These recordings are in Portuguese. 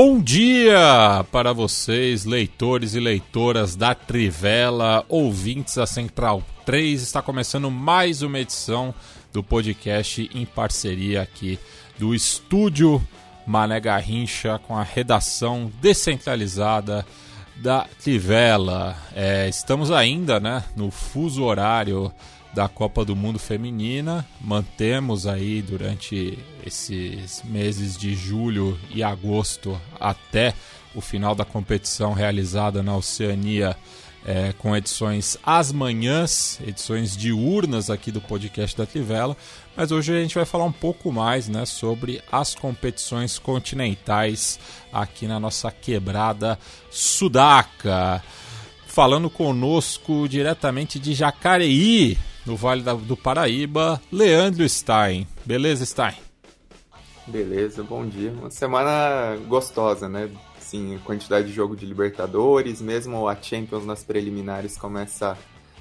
Bom dia para vocês, leitores e leitoras da Trivela, ouvintes da Central 3. Está começando mais uma edição do podcast em parceria aqui do estúdio Mané Garrincha com a redação descentralizada da Trivela. É, estamos ainda né, no fuso horário da Copa do Mundo Feminina. Mantemos aí durante esses meses de julho e agosto até o final da competição realizada na Oceania. É, com edições às manhãs, edições diurnas aqui do podcast da Trivela, mas hoje a gente vai falar um pouco mais né, sobre as competições continentais aqui na nossa quebrada sudaca. Falando conosco diretamente de Jacareí, no Vale do Paraíba, Leandro Stein. Beleza, Stein? Beleza, bom dia. Uma semana gostosa, né? Sim, quantidade de jogo de Libertadores, mesmo a Champions nas preliminares começa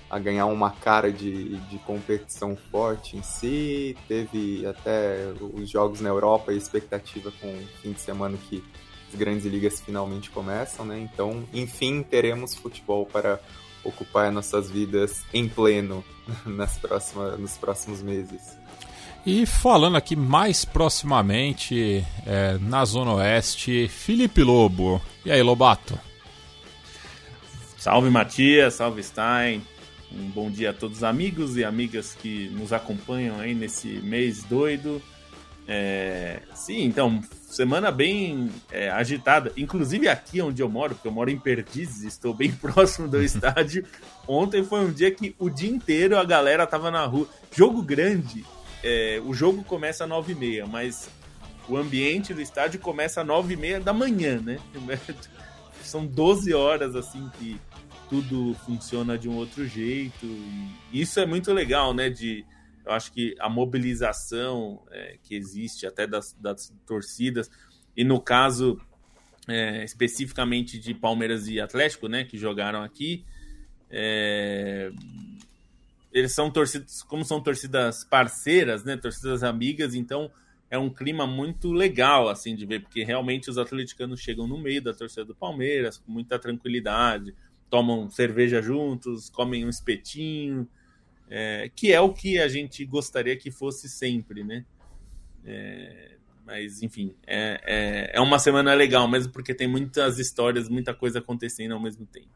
a ganhar uma cara de, de competição forte em si. Teve até os jogos na Europa e expectativa com o fim de semana que as grandes ligas finalmente começam, né? Então, enfim, teremos futebol para ocupar nossas vidas em pleno nas próximas, nos próximos meses. E falando aqui mais proximamente, é, na Zona Oeste, Felipe Lobo. E aí, Lobato? Salve Matias, salve Stein. Um bom dia a todos os amigos e amigas que nos acompanham aí nesse mês doido. É, sim, então, semana bem é, agitada. Inclusive aqui onde eu moro, porque eu moro em Perdizes, estou bem próximo do estádio. Ontem foi um dia que o dia inteiro a galera tava na rua. Jogo grande, é, o jogo começa às 9h30, mas o ambiente do estádio começa às 9h30 da manhã, né? São 12 horas assim que tudo funciona de um outro jeito. E isso é muito legal, né? De eu acho que a mobilização é, que existe até das, das, torcidas, e no caso é, especificamente de Palmeiras e Atlético, né, que jogaram aqui, é, eles são torcidas, como são torcidas parceiras, né, torcidas amigas, então é um clima muito legal assim de ver, porque realmente os atleticanos chegam no meio da torcida do Palmeiras com muita tranquilidade, tomam cerveja juntos, comem um espetinho, é, que é o que a gente gostaria que fosse sempre, né? É, mas, enfim, é, é, é, uma semana legal, mesmo porque tem muitas histórias, muita coisa acontecendo ao mesmo tempo.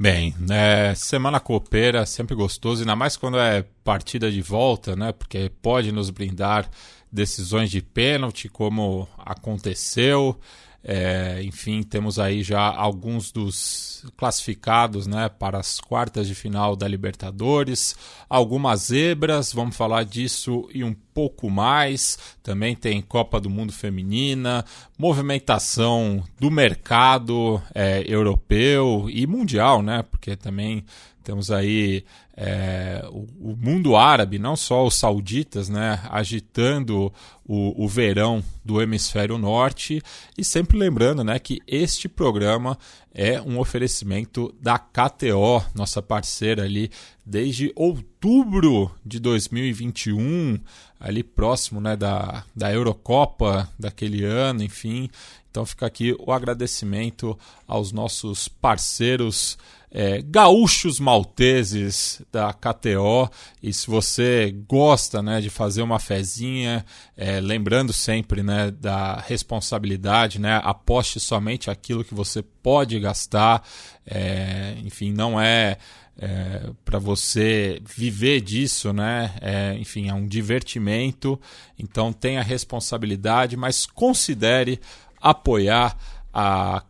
Bem, é, semana copeira sempre gostoso, ainda mais quando é partida de volta, né? Porque pode nos brindar decisões de pênalti, como aconteceu. É, enfim, temos aí já alguns dos classificados né, para as quartas de final da Libertadores, algumas zebras, vamos falar disso e um pouco mais. Também tem Copa do Mundo Feminina, movimentação do mercado é, europeu e mundial, né? Porque também temos aí é, o, o, mundo árabe, não só os sauditas, né, agitando o, o, verão do hemisfério norte. E sempre lembrando né, que este programa é um oferecimento da KTO, nossa parceira ali desde outubro de 2021, ali próximo né, da, da Eurocopa daquele ano, enfim. Então fica aqui o agradecimento aos nossos parceiros é, gaúchos malteses da KTO. E se você gosta né, de fazer uma fezinha, é, lembrando sempre né, da responsabilidade, né, aposte somente aquilo que você pode gastar. É, enfim, não é. É, para você viver disso, né? É, enfim, é um divertimento, então tenha responsabilidade, mas considere apoiar a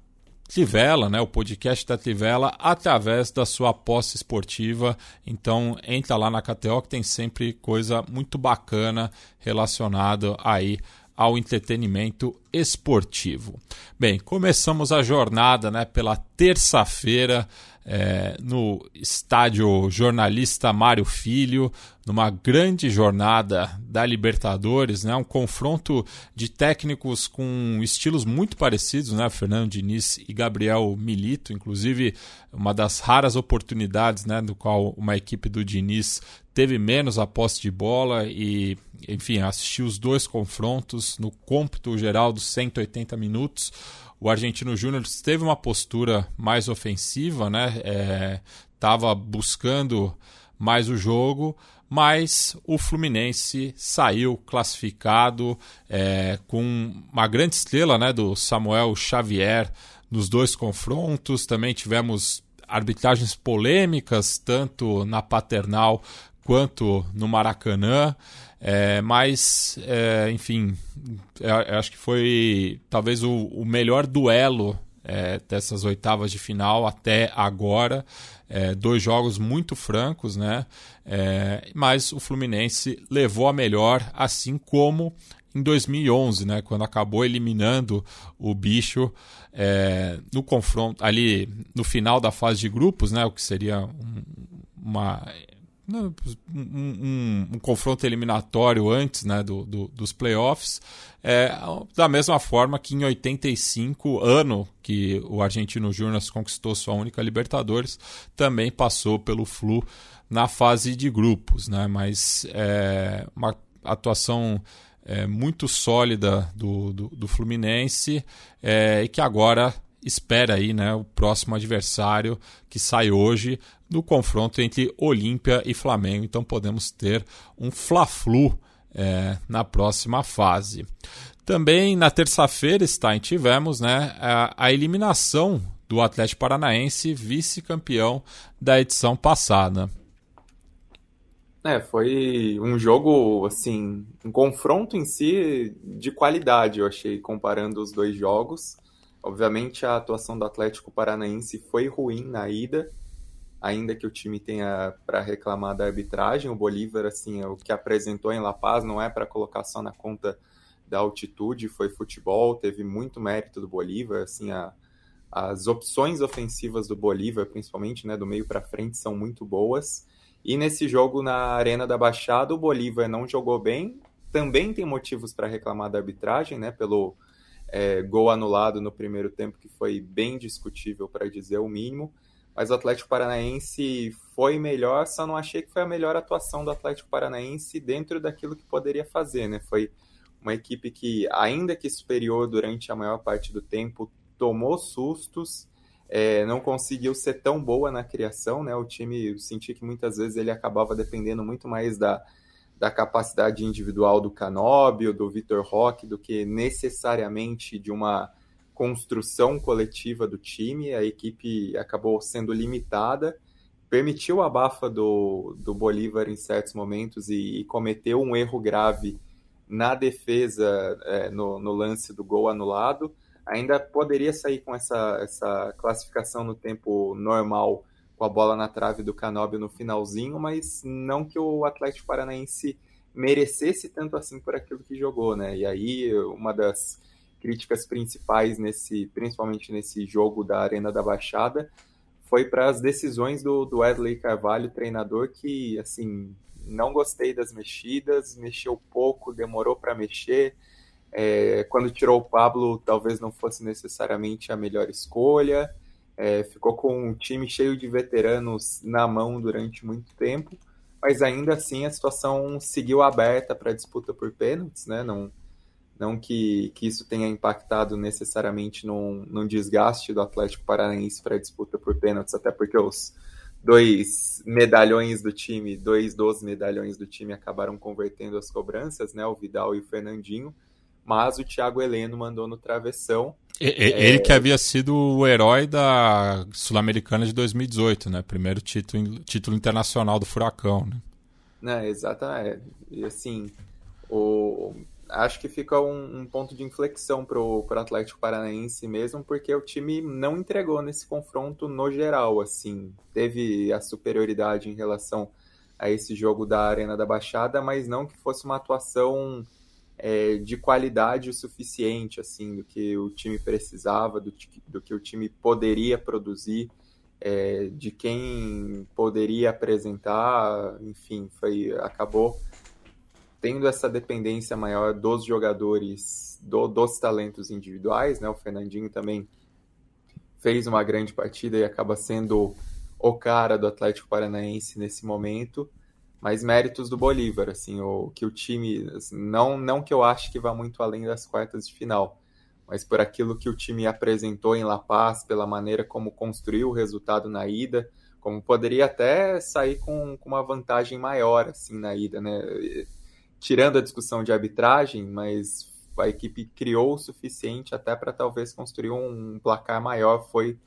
Trivela, né, o podcast da Trivela, através da sua aposta esportiva. Então entra lá na KTO que tem sempre coisa muito bacana relacionada aí ao entretenimento esportivo. Bem, começamos a jornada né, pela terça-feira é, no estádio jornalista Mário Filho, numa grande jornada da Libertadores, né? um confronto de técnicos com estilos muito parecidos, né? Fernando Diniz e Gabriel Milito, inclusive uma das raras oportunidades né? do qual uma equipe do Diniz teve menos a posse de bola e, enfim, assistiu os dois confrontos no cômputo geral dos 180 minutos o Argentino Júnior teve uma postura mais ofensiva, né? Estava é, buscando mais o jogo, mas o Fluminense saiu classificado é, com uma grande estrela né, do Samuel Xavier nos dois confrontos. Também tivemos arbitragens polêmicas, tanto na Paternal quanto no Maracanã. É, mas, é, enfim, eu, eu acho que foi talvez o, o melhor duelo é, dessas oitavas de final até agora. É, dois jogos muito francos, né? É, mas o Fluminense levou a melhor, assim como em 2011, né? Quando acabou eliminando o bicho é, no confronto ali no final da fase de grupos, né? O que seria um, uma um, um, um, confronto eliminatório antes né, do, do, dos playoffs, é, da mesma forma que em 85, ano que o Argentino Júnior conquistou sua única Libertadores, também passou pelo Flu na fase de grupos, né, mas é, uma atuação é, muito sólida do, do, do Fluminense é, e que agora espera aí né, o próximo adversário que sai hoje no confronto entre Olímpia e Flamengo. Então podemos ter um Fla-Flu é, na próxima fase. Também na terça-feira, Stein, tivemos né, a, a eliminação do Atlético Paranaense, vice-campeão da edição passada. É, foi um jogo, assim, um confronto em si de qualidade, eu achei, comparando os dois jogos. Obviamente a atuação do Atlético Paranaense foi ruim na ida, ainda que o time tenha para reclamar da arbitragem. O Bolívar, assim, o que apresentou em La Paz não é para colocar só na conta da altitude, foi futebol, teve muito mérito do Bolívar, assim, a, as opções ofensivas do Bolívar, principalmente, né, do meio para frente, são muito boas. E nesse jogo na Arena da Baixada, o Bolívar não jogou bem, também tem motivos para reclamar da arbitragem, né, pelo é, gol anulado no primeiro tempo, que foi bem discutível, para dizer o mínimo. Mas o Atlético Paranaense foi melhor, só não achei que foi a melhor atuação do Atlético Paranaense dentro daquilo que poderia fazer, né? Foi uma equipe que, ainda que superior durante a maior parte do tempo, tomou sustos, é, não conseguiu ser tão boa na criação, né? O time, eu senti que muitas vezes ele acabava dependendo muito mais da, da capacidade individual do Canóbio, do Vitor Roque, do que necessariamente de uma construção coletiva do time. A equipe acabou sendo limitada, permitiu a bafa do, do Bolívar em certos momentos e, e cometeu um erro grave na defesa é, no, no, lance do gol anulado. Ainda poderia sair com essa, essa classificação no tempo normal com a bola na trave do Canóbio no finalzinho, mas não que o Atlético Paranaense merecesse tanto assim por aquilo que jogou, né? E aí uma das críticas principais nesse, principalmente nesse jogo da Arena da Baixada, foi para as decisões do, do Wesley Carvalho, treinador que assim não gostei das mexidas, mexeu pouco, demorou para mexer. É, quando tirou o Pablo, talvez não fosse necessariamente a melhor escolha é, ficou com um time cheio de veteranos na mão durante muito tempo, mas ainda assim a situação seguiu aberta para disputa por pênaltis, né? Não, não que, que isso tenha impactado necessariamente num, num desgaste do Atlético Paranaense para disputa por pênaltis, até porque os dois medalhões do time, dois dos medalhões do time acabaram convertendo as cobranças, né? O Vidal e o Fernandinho, mas o Thiago Heleno mandou no travessão ele que havia sido o herói da Sul-Americana de 2018, né? Primeiro título, título internacional do Furacão, né? Não, exatamente. E assim, o, acho que fica um, um ponto de inflexão para o Atlético Paranaense mesmo, porque o time não entregou nesse confronto no geral, assim, teve a superioridade em relação a esse jogo da Arena da Baixada, mas não que fosse uma atuação é, de qualidade o suficiente, assim, do que o time precisava, do, do que o time poderia produzir, é, de quem poderia apresentar, enfim, foi acabou tendo essa dependência maior dos jogadores, do, dos talentos individuais, né? O Fernandinho também fez uma grande partida e acaba sendo o cara do Atlético Paranaense nesse momento, mas méritos do Bolívar, assim, o que o time, assim, não não que eu acho que vá muito além das quartas de final, mas por aquilo que o time apresentou em La Paz, pela maneira como construiu o resultado na ida, como poderia até sair com, com uma vantagem maior assim na ida, né? Tirando a discussão de arbitragem, mas a equipe criou o suficiente até para talvez construir um placar maior, foi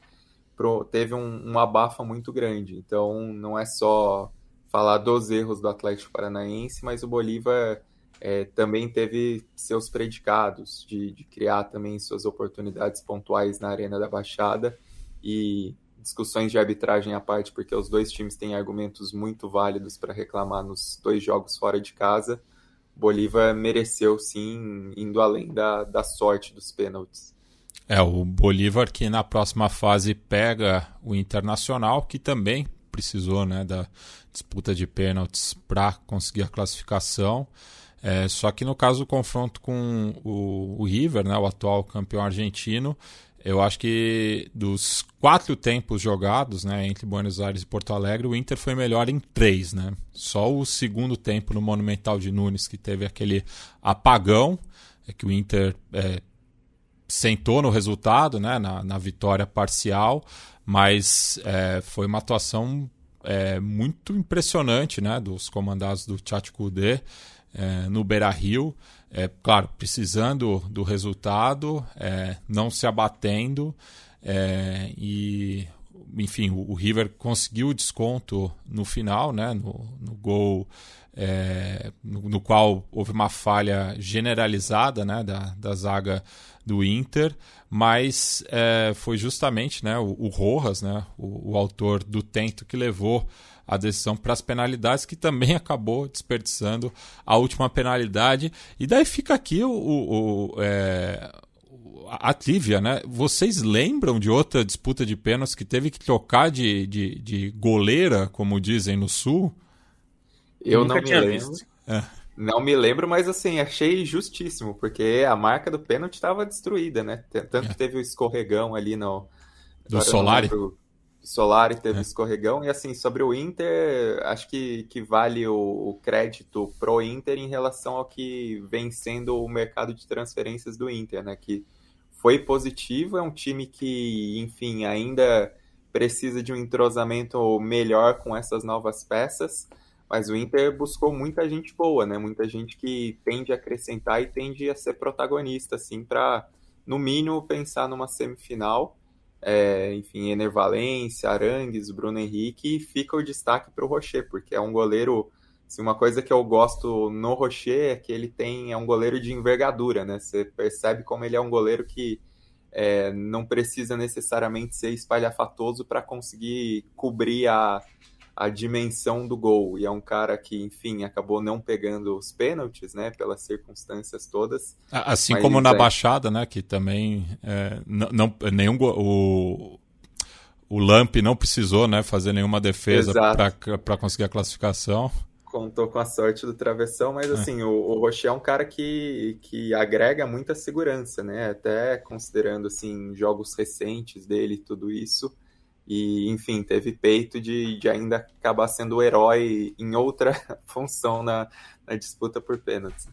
pro, teve um, abafa muito grande. Então não é só falar dos erros do Atlético Paranaense, mas o Bolívar é, também teve seus predicados de, de, criar também suas oportunidades pontuais na Arena da Baixada e discussões de arbitragem à parte, porque os dois times têm argumentos muito válidos para reclamar nos dois jogos fora de casa. Bolívar mereceu sim, indo além da, da sorte dos pênaltis. É, o Bolívar que na próxima fase pega o Internacional, que também precisou né, da disputa de pênaltis para conseguir a classificação. É, só que no caso do confronto com o, o River, né, o atual campeão argentino, eu acho que dos quatro tempos jogados né, entre Buenos Aires e Porto Alegre, o Inter foi melhor em três. Né? Só o segundo tempo no Monumental de Nunes, que teve aquele apagão, é que o Inter é, sentou no resultado, né, na, na vitória parcial, mas é, foi uma atuação é, muito impressionante né, dos comandados do Tchatcho Kudê é, no Beira-Rio é, claro, precisando do resultado, é, não se abatendo é, e, enfim, o, o, River conseguiu o desconto no final, né, no, no gol é, no, no, qual houve uma falha generalizada né, da, da zaga do Inter, mas é, foi justamente né, o, o Rojas, né, o, o autor do tento, que levou a decisão para as penalidades, que também acabou desperdiçando a última penalidade. E daí fica aqui o, o, o é, a trivia, né? Vocês lembram de outra disputa de pênaltis que teve que trocar de, de, de goleira, como dizem no Sul? Eu Nunca não me lembro. É. Não me lembro, mas assim, achei justíssimo, porque a marca do pênalti estava destruída, né? Tanto que é. teve o escorregão ali no. Do Solari? Solari teve é. escorregão. E assim, sobre o Inter, acho que, que vale o, o, crédito pro Inter em relação ao que vem sendo o mercado de transferências do Inter, né? Que foi positivo, é um time que, enfim, ainda precisa de um entrosamento melhor com essas novas peças. Mas o Inter buscou muita gente boa, né? Muita gente que tende a acrescentar e tende a ser protagonista, assim, para, no mínimo, pensar numa semifinal é, enfim, Ener Valência, Arangues, Bruno Henrique, e fica o destaque para o Rocher, porque é um goleiro. Assim, uma coisa que eu gosto no Rocher é que ele tem é um goleiro de envergadura, né? Você percebe como ele é um goleiro que é, não precisa necessariamente ser espalhafatoso para conseguir cobrir a, a dimensão do gol. E é um cara que, enfim, acabou não pegando os pênaltis, né? Pelas circunstâncias todas. Assim como na é... Baixada, né? Que também é, não, não, nenhum o, o Lamp não precisou, né? Fazer nenhuma defesa para conseguir a classificação. Contou com a sorte do travessão, mas é. assim, o, o Rocher é um cara que, que agrega muita segurança, né? Até considerando assim jogos recentes dele e tudo isso e, enfim, teve peito de, de ainda acabar sendo o herói em outra função na, na disputa por pênaltis.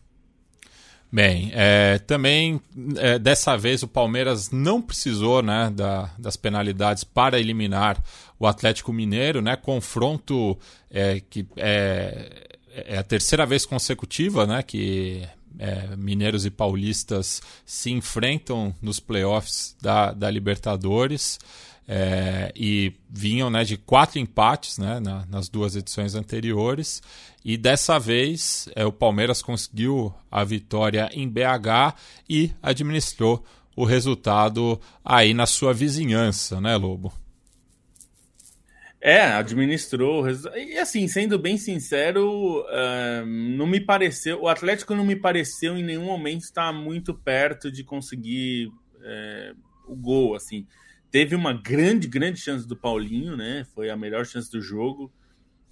Bem, é, também é, dessa vez o Palmeiras não precisou né, da, das penalidades para eliminar o Atlético Mineiro, né? Confronto é, que é, é a terceira vez consecutiva né, que é, mineiros e paulistas se enfrentam nos playoffs da, da Libertadores. É, e vinham né, de quatro empates né, na, nas duas edições anteriores. E dessa vez é, o Palmeiras conseguiu a vitória em BH e administrou o resultado aí na sua vizinhança, né, Lobo? É, administrou. E assim, sendo bem sincero, uh, não me pareceu. O Atlético não me pareceu em nenhum momento estar muito perto de conseguir uh, o gol. Assim, teve uma grande, grande chance do Paulinho, né? Foi a melhor chance do jogo.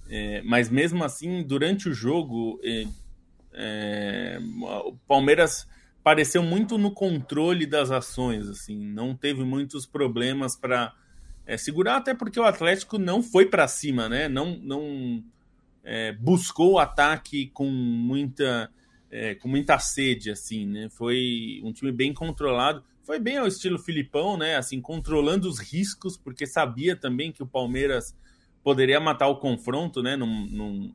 Uh, mas mesmo assim, durante o jogo, o Palmeiras pareceu muito no controle das ações. Assim, não teve muitos problemas para é, segurar, até porque o Atlético não foi para cima, né? Não, não é, buscou o ataque com muita, é, com muita sede, assim, né? Foi um time bem controlado. Foi bem ao estilo Filipão, né? Assim, controlando os riscos, porque sabia também que o Palmeiras poderia matar o confronto, né? Num, num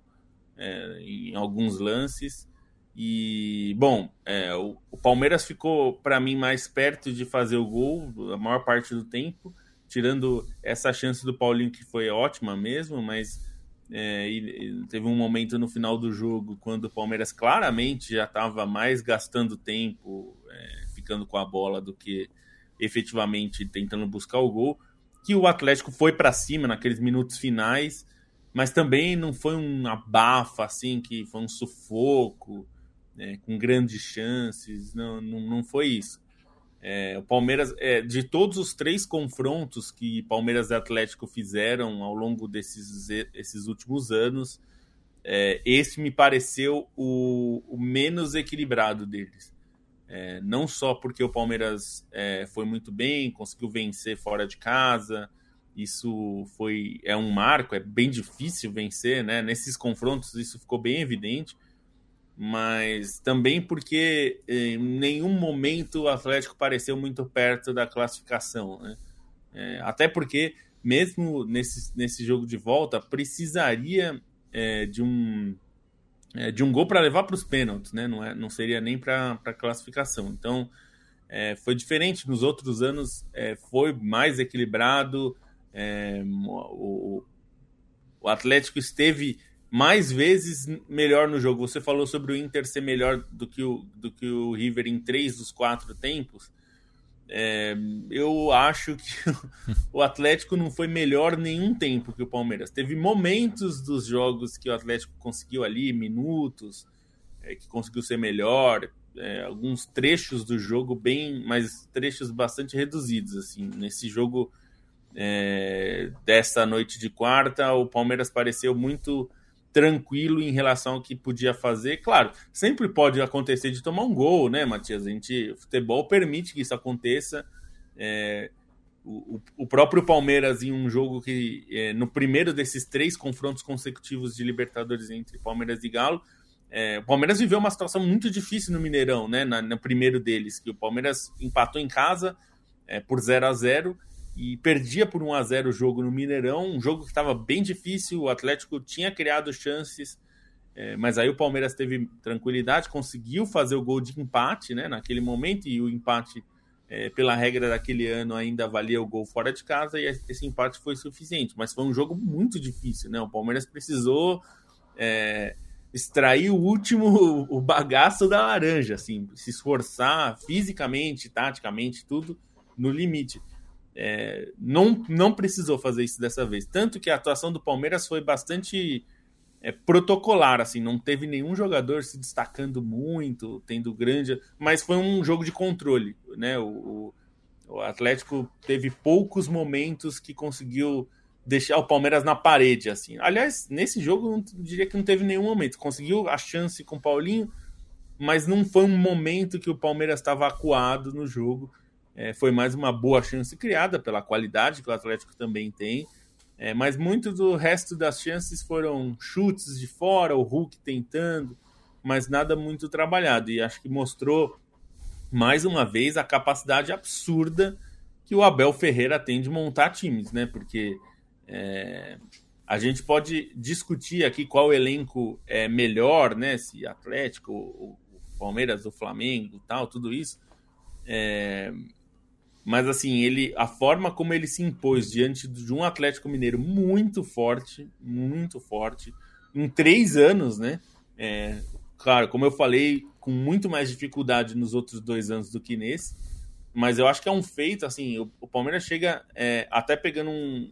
é, em alguns lances. E, bom, é, o, o, Palmeiras ficou, para mim, mais perto de fazer o gol a maior parte do tempo tirando essa chance do Paulinho que foi ótima mesmo, mas é, teve um momento no final do jogo quando o Palmeiras claramente já estava mais gastando tempo é, com a bola do que efetivamente tentando buscar o gol, que o Atlético foi para cima naqueles minutos finais, mas também não foi um abafa assim que foi um sufoco né, com grandes chances, não, não, não foi isso. É, o Palmeiras, é, de todos os três confrontos que Palmeiras e Atlético fizeram ao longo desses esses últimos anos, é, esse me pareceu o, o menos equilibrado deles. É, não só porque o Palmeiras é, foi muito bem, conseguiu vencer fora de casa, isso foi é um marco, é bem difícil vencer, né? Nesses confrontos isso ficou bem evidente mas também porque em nenhum momento o Atlético pareceu muito perto da classificação, né? É, até porque mesmo nesse, nesse jogo de volta precisaria é, de um é, de um gol para levar para os pênaltis, né? Não, é, não seria nem para a classificação. Então é, foi diferente nos outros anos, é, foi mais equilibrado. É, o, o Atlético esteve mais vezes melhor no jogo. Você falou sobre o Inter ser melhor do que o, do que o River em três dos quatro tempos. É, eu acho que o Atlético não foi melhor nenhum tempo que o Palmeiras. Teve momentos dos jogos que o Atlético conseguiu ali, minutos, é, que conseguiu ser melhor, é, alguns trechos do jogo bem, mas trechos bastante reduzidos assim. Nesse jogo é, desta noite de quarta, o Palmeiras pareceu muito tranquilo em relação ao que podia fazer. Claro, sempre pode acontecer de tomar um gol, né, Matias? A gente, o futebol permite que isso aconteça. É, o, o, próprio Palmeiras em um jogo que é, no primeiro desses três confrontos consecutivos de Libertadores entre Palmeiras e Galo, é, o Palmeiras viveu uma situação muito difícil no Mineirão, né? Na, no primeiro deles, que o Palmeiras empatou em casa é, por 0 a 0 e perdia por 1 a 0 o jogo no Mineirão, um jogo que estava bem difícil, o Atlético tinha criado chances, é, mas aí o Palmeiras teve tranquilidade, conseguiu fazer o gol de empate né, naquele momento, e o empate, é, pela regra daquele ano, ainda valia o gol fora de casa, e esse empate foi suficiente, mas foi um jogo muito difícil, né? O Palmeiras precisou é, extrair o último, o bagaço da laranja, assim, se esforçar fisicamente, taticamente, tudo no limite. É, não, não precisou fazer isso dessa vez. Tanto que a atuação do Palmeiras foi bastante é, protocolar, assim, não teve nenhum jogador se destacando muito, tendo grande. Mas foi um jogo de controle, né? O, o Atlético teve poucos momentos que conseguiu deixar o Palmeiras na parede, assim. Aliás, nesse jogo eu diria que não teve nenhum momento. Conseguiu a chance com o Paulinho, mas não foi um momento que o Palmeiras estava acuado no jogo. É, foi mais uma boa chance criada pela qualidade que o Atlético também tem. É, mas muito do resto das chances foram chutes de fora, o Hulk tentando, mas nada muito trabalhado. E acho que mostrou mais uma vez a capacidade absurda que o Abel Ferreira tem de montar times, né? Porque é, a gente pode discutir aqui qual elenco é melhor, né? Se Atlético, o Palmeiras, o Flamengo, tal, tudo isso. É, mas assim, ele a forma como ele se impôs diante de um Atlético Mineiro muito forte, muito forte, em três anos, né? É, claro, como eu falei, com muito mais dificuldade nos outros dois anos do que nesse, mas eu acho que é um feito, assim, o, o Palmeiras chega é, até pegando um,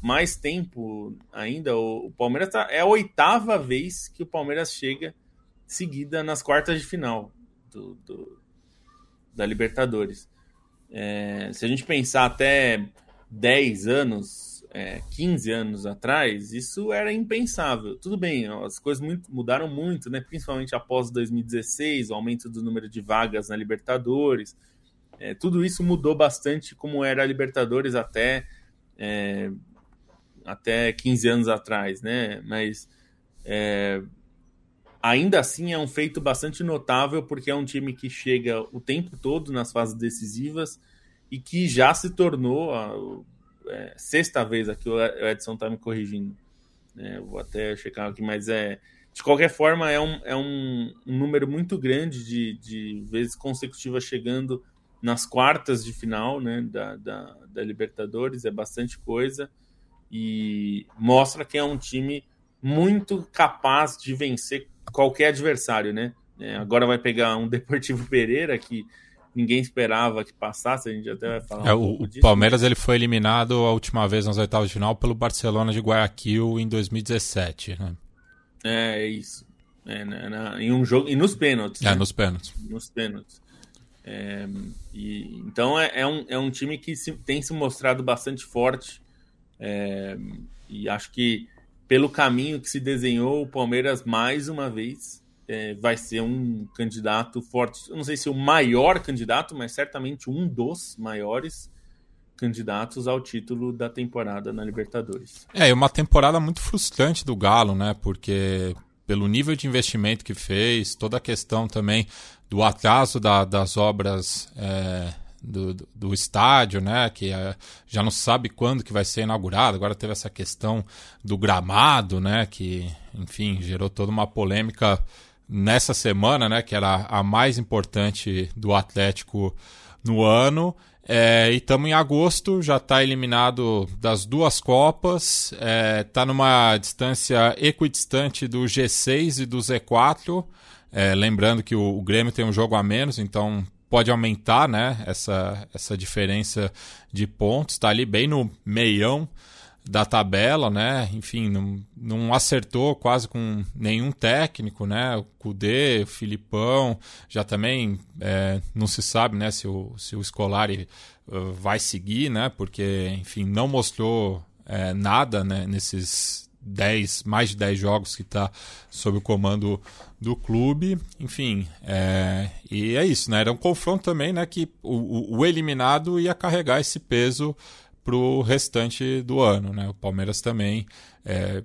mais tempo ainda, o, o Palmeiras tá, é a oitava vez que o Palmeiras chega seguida nas quartas de final do, do da Libertadores. É, se a gente pensar até 10 anos, é, 15 anos atrás, isso era impensável. Tudo bem, as coisas muito, mudaram muito, né? principalmente após 2016, o aumento do número de vagas na Libertadores. É, tudo isso mudou bastante como era a Libertadores até, é, até 15 anos atrás, né? Mas é, ainda assim é um feito bastante notável, porque é um time que chega o tempo todo nas fases decisivas e que já se tornou a é, sexta vez aqui, o Edson está me corrigindo. É, vou até checar aqui, mas é. De qualquer forma, é um, é um número muito grande de, de vezes consecutivas chegando nas quartas de final né, da, da, da Libertadores, é bastante coisa e mostra que é um time muito capaz de vencer qualquer adversário, né? É, agora vai pegar um Deportivo Pereira que ninguém esperava que passasse, a gente até vai falar. É, um o disso, Palmeiras ele foi eliminado a última vez nas oitavas de final pelo Barcelona de Guayaquil em 2017, né? É, é isso. É, na, na, em um jogo e nos pênaltis. É, né? nos pênaltis. Nos pênaltis. É, e, então é, é, um, é um time que se, tem se mostrado bastante forte é, e acho que pelo caminho que se desenhou, o Palmeiras, mais uma vez, é, vai ser um candidato forte. Eu não sei se o maior candidato, mas certamente um dos maiores candidatos ao título da temporada na Libertadores. É, uma temporada muito frustrante do Galo, né? Porque pelo nível de investimento que fez, toda a questão também do atraso da, das obras é, do, do, do, estádio, né? Que é, já não sabe quando que vai ser inaugurado. Agora teve essa questão do gramado, né? Que, enfim, gerou toda uma polêmica nessa semana, né? Que era a mais importante do Atlético no ano. É, e estamos em agosto, já está eliminado das duas Copas, está é, tá numa distância equidistante do G6 e do Z4. É, lembrando que o, o Grêmio tem um jogo a menos, então pode aumentar né, essa, essa diferença de pontos. Está ali bem no meião da tabela, né? Enfim, não, não acertou quase com nenhum técnico, né? O Cudê, o Filipão, já também é, não se sabe, né? Se o, se o Scolari uh, vai seguir, né? Porque, enfim, não mostrou é, nada né? nesses 10, mais de 10 jogos que está sob o comando do clube. Enfim, é, e é isso, né? Era um confronto também, né? Que o, o eliminado ia carregar esse peso para o restante do ano, né? O Palmeiras também é,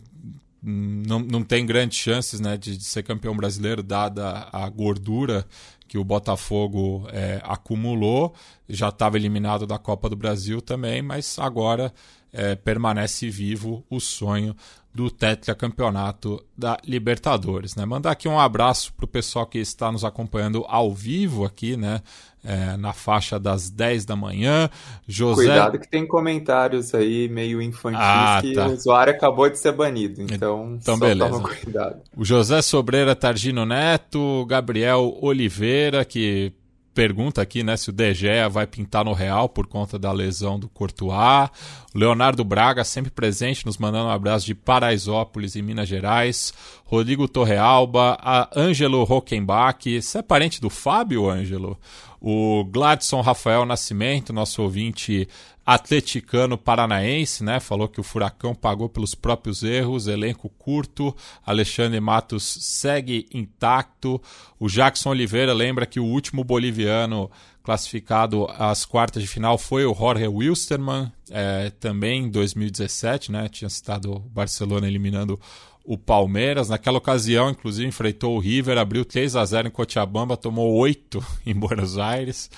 não, não tem grandes chances né, de, de, ser campeão brasileiro, dada a gordura que o Botafogo é, acumulou. Já estava eliminado da Copa do Brasil também, mas agora é, permanece vivo o sonho do tetracampeonato da Libertadores. Né? Mandar aqui um abraço para o pessoal que está nos acompanhando ao vivo aqui, né? É, na faixa das 10 da manhã. José... Cuidado que tem comentários aí meio infantis ah, que tá. o usuário acabou de ser banido, então, então beleza. cuidado. O José Sobreira Targino Neto, Gabriel Oliveira, que pergunta aqui, né, se o De Gea vai pintar no Real por conta da lesão do Courtois. O Leonardo Braga, sempre presente, nos mandando um abraço de Paraisópolis, em Minas Gerais. Rodrigo Torrealba, a Ângelo Rockenbach. Você é parente do Fábio, Ângelo? O Gladson Rafael Nascimento, nosso ouvinte atleticano paranaense, né? Falou que o Furacão pagou pelos próprios erros, elenco curto, Alexandre Matos segue intacto. O Jackson Oliveira lembra que o último boliviano classificado às quartas de final foi o Jorge Wilstermann, é, também em 2017, né? Tinha citado o Barcelona eliminando o Palmeiras. Naquela ocasião, inclusive, enfrentou o River, abriu 3 a 0 em Cochabamba, tomou 8 em Buenos Aires.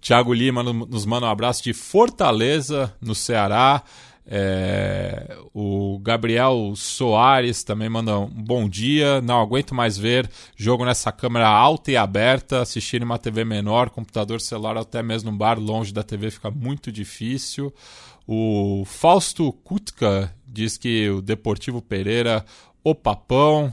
Tiago Lima nos manda um abraço de Fortaleza, no Ceará. É, o Gabriel Soares também manda um bom dia. Não aguento mais ver jogo nessa câmera alta e aberta. Assistir em uma TV menor, computador celular, até mesmo no bar longe da TV fica muito difícil. O Fausto Kutka diz que o Deportivo Pereira, o Papão.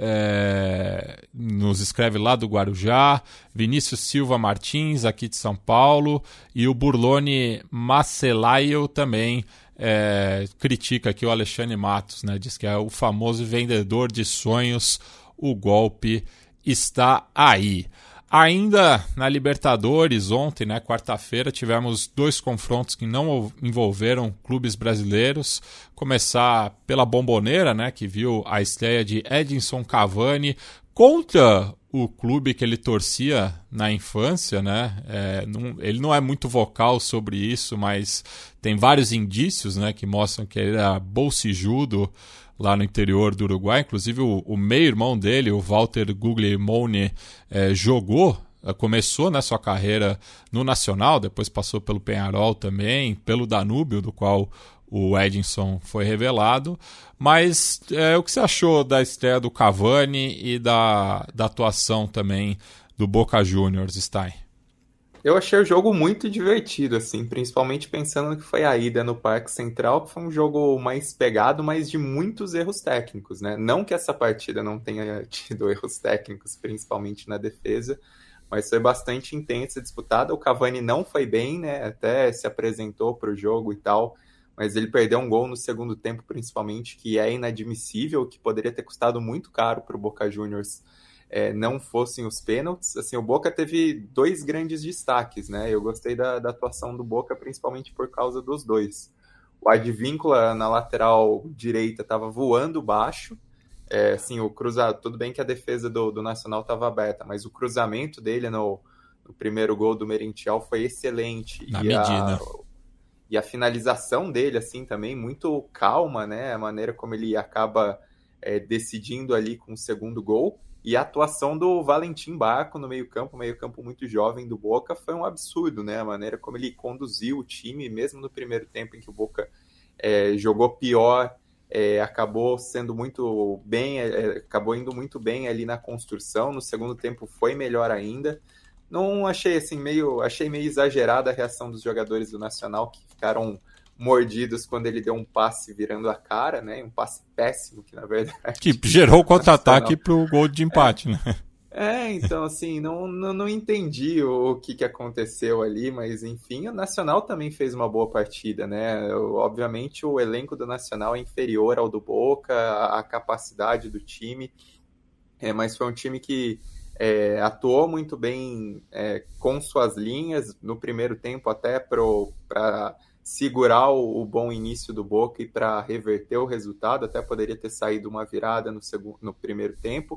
É, nos escreve lá do Guarujá, Vinícius Silva Martins, aqui de São Paulo, e o Burlone Macelaio também é, critica aqui o Alexandre Matos, né? Diz que é o famoso vendedor de sonhos, o golpe está aí. Ainda na Libertadores, ontem, né, quarta-feira, tivemos dois confrontos que não envolveram clubes brasileiros. Começar pela Bomboneira, né, que viu a estreia de Edinson Cavani contra o clube que ele torcia na infância, né? É, não, ele não é muito vocal sobre isso, mas tem vários indícios, né, que mostram que ele era bolsijudo lá no interior do Uruguai. Inclusive o, o meio-irmão dele, o Walter Guglielmone, é, jogou é, começou né, sua carreira no Nacional, depois passou pelo Penharol também, pelo Danúbio, do qual o Edinson foi revelado. Mas é, o que você achou da estreia do Cavani e da, da atuação também do Boca Juniors, Stein? Eu achei o jogo muito divertido, assim, principalmente pensando que foi a ida no Parque Central, que foi um jogo mais pegado, mas de muitos erros técnicos, né? Não que essa partida não tenha tido erros técnicos, principalmente na defesa, mas foi bastante intensa, disputada. O Cavani não foi bem, né? Até se apresentou para o jogo e tal, mas ele perdeu um gol no segundo tempo, principalmente, que é inadmissível, que poderia ter custado muito caro para o Boca Juniors é, não fossem os pênaltis. Assim, o Boca teve dois grandes destaques, né? Eu gostei da, da atuação do Boca, principalmente por causa dos dois. O Advíncula na lateral direita estava voando baixo. É, assim, o cruzado, tudo bem que a defesa do, do Nacional estava aberta, mas o cruzamento dele no, no primeiro gol do Merentiel foi excelente. Na e medida. A, e a finalização dele, assim, também muito calma, né? A maneira como ele acaba é, decidindo ali com o segundo gol. E a atuação do Valentim Barco no meio-campo, meio-campo muito jovem do Boca, foi um absurdo, né? A maneira como ele conduziu o time, mesmo no primeiro tempo em que o Boca é, jogou pior, é, acabou sendo muito bem, é, é acabou indo muito bem ali na construção. No segundo tempo foi melhor ainda. Não achei assim meio, achei meio exagerada a reação dos jogadores do Nacional que ficaram mordidos quando ele deu um passe virando a cara, né? Um passe péssimo que na verdade que gerou o contra-ataque pro gol de empate, é. né? É, então assim, não, não, não entendi o, o, que, que aconteceu ali, mas enfim, o Nacional também fez uma boa partida, né? Obviamente o elenco do Nacional é inferior ao do Boca, a, a capacidade do time, é, mas foi um time que é, atuou muito bem é, com suas linhas no primeiro tempo, até para segurar o, o, bom início do Boca e para reverter o resultado. Até poderia ter saído uma virada no, segundo, no primeiro tempo.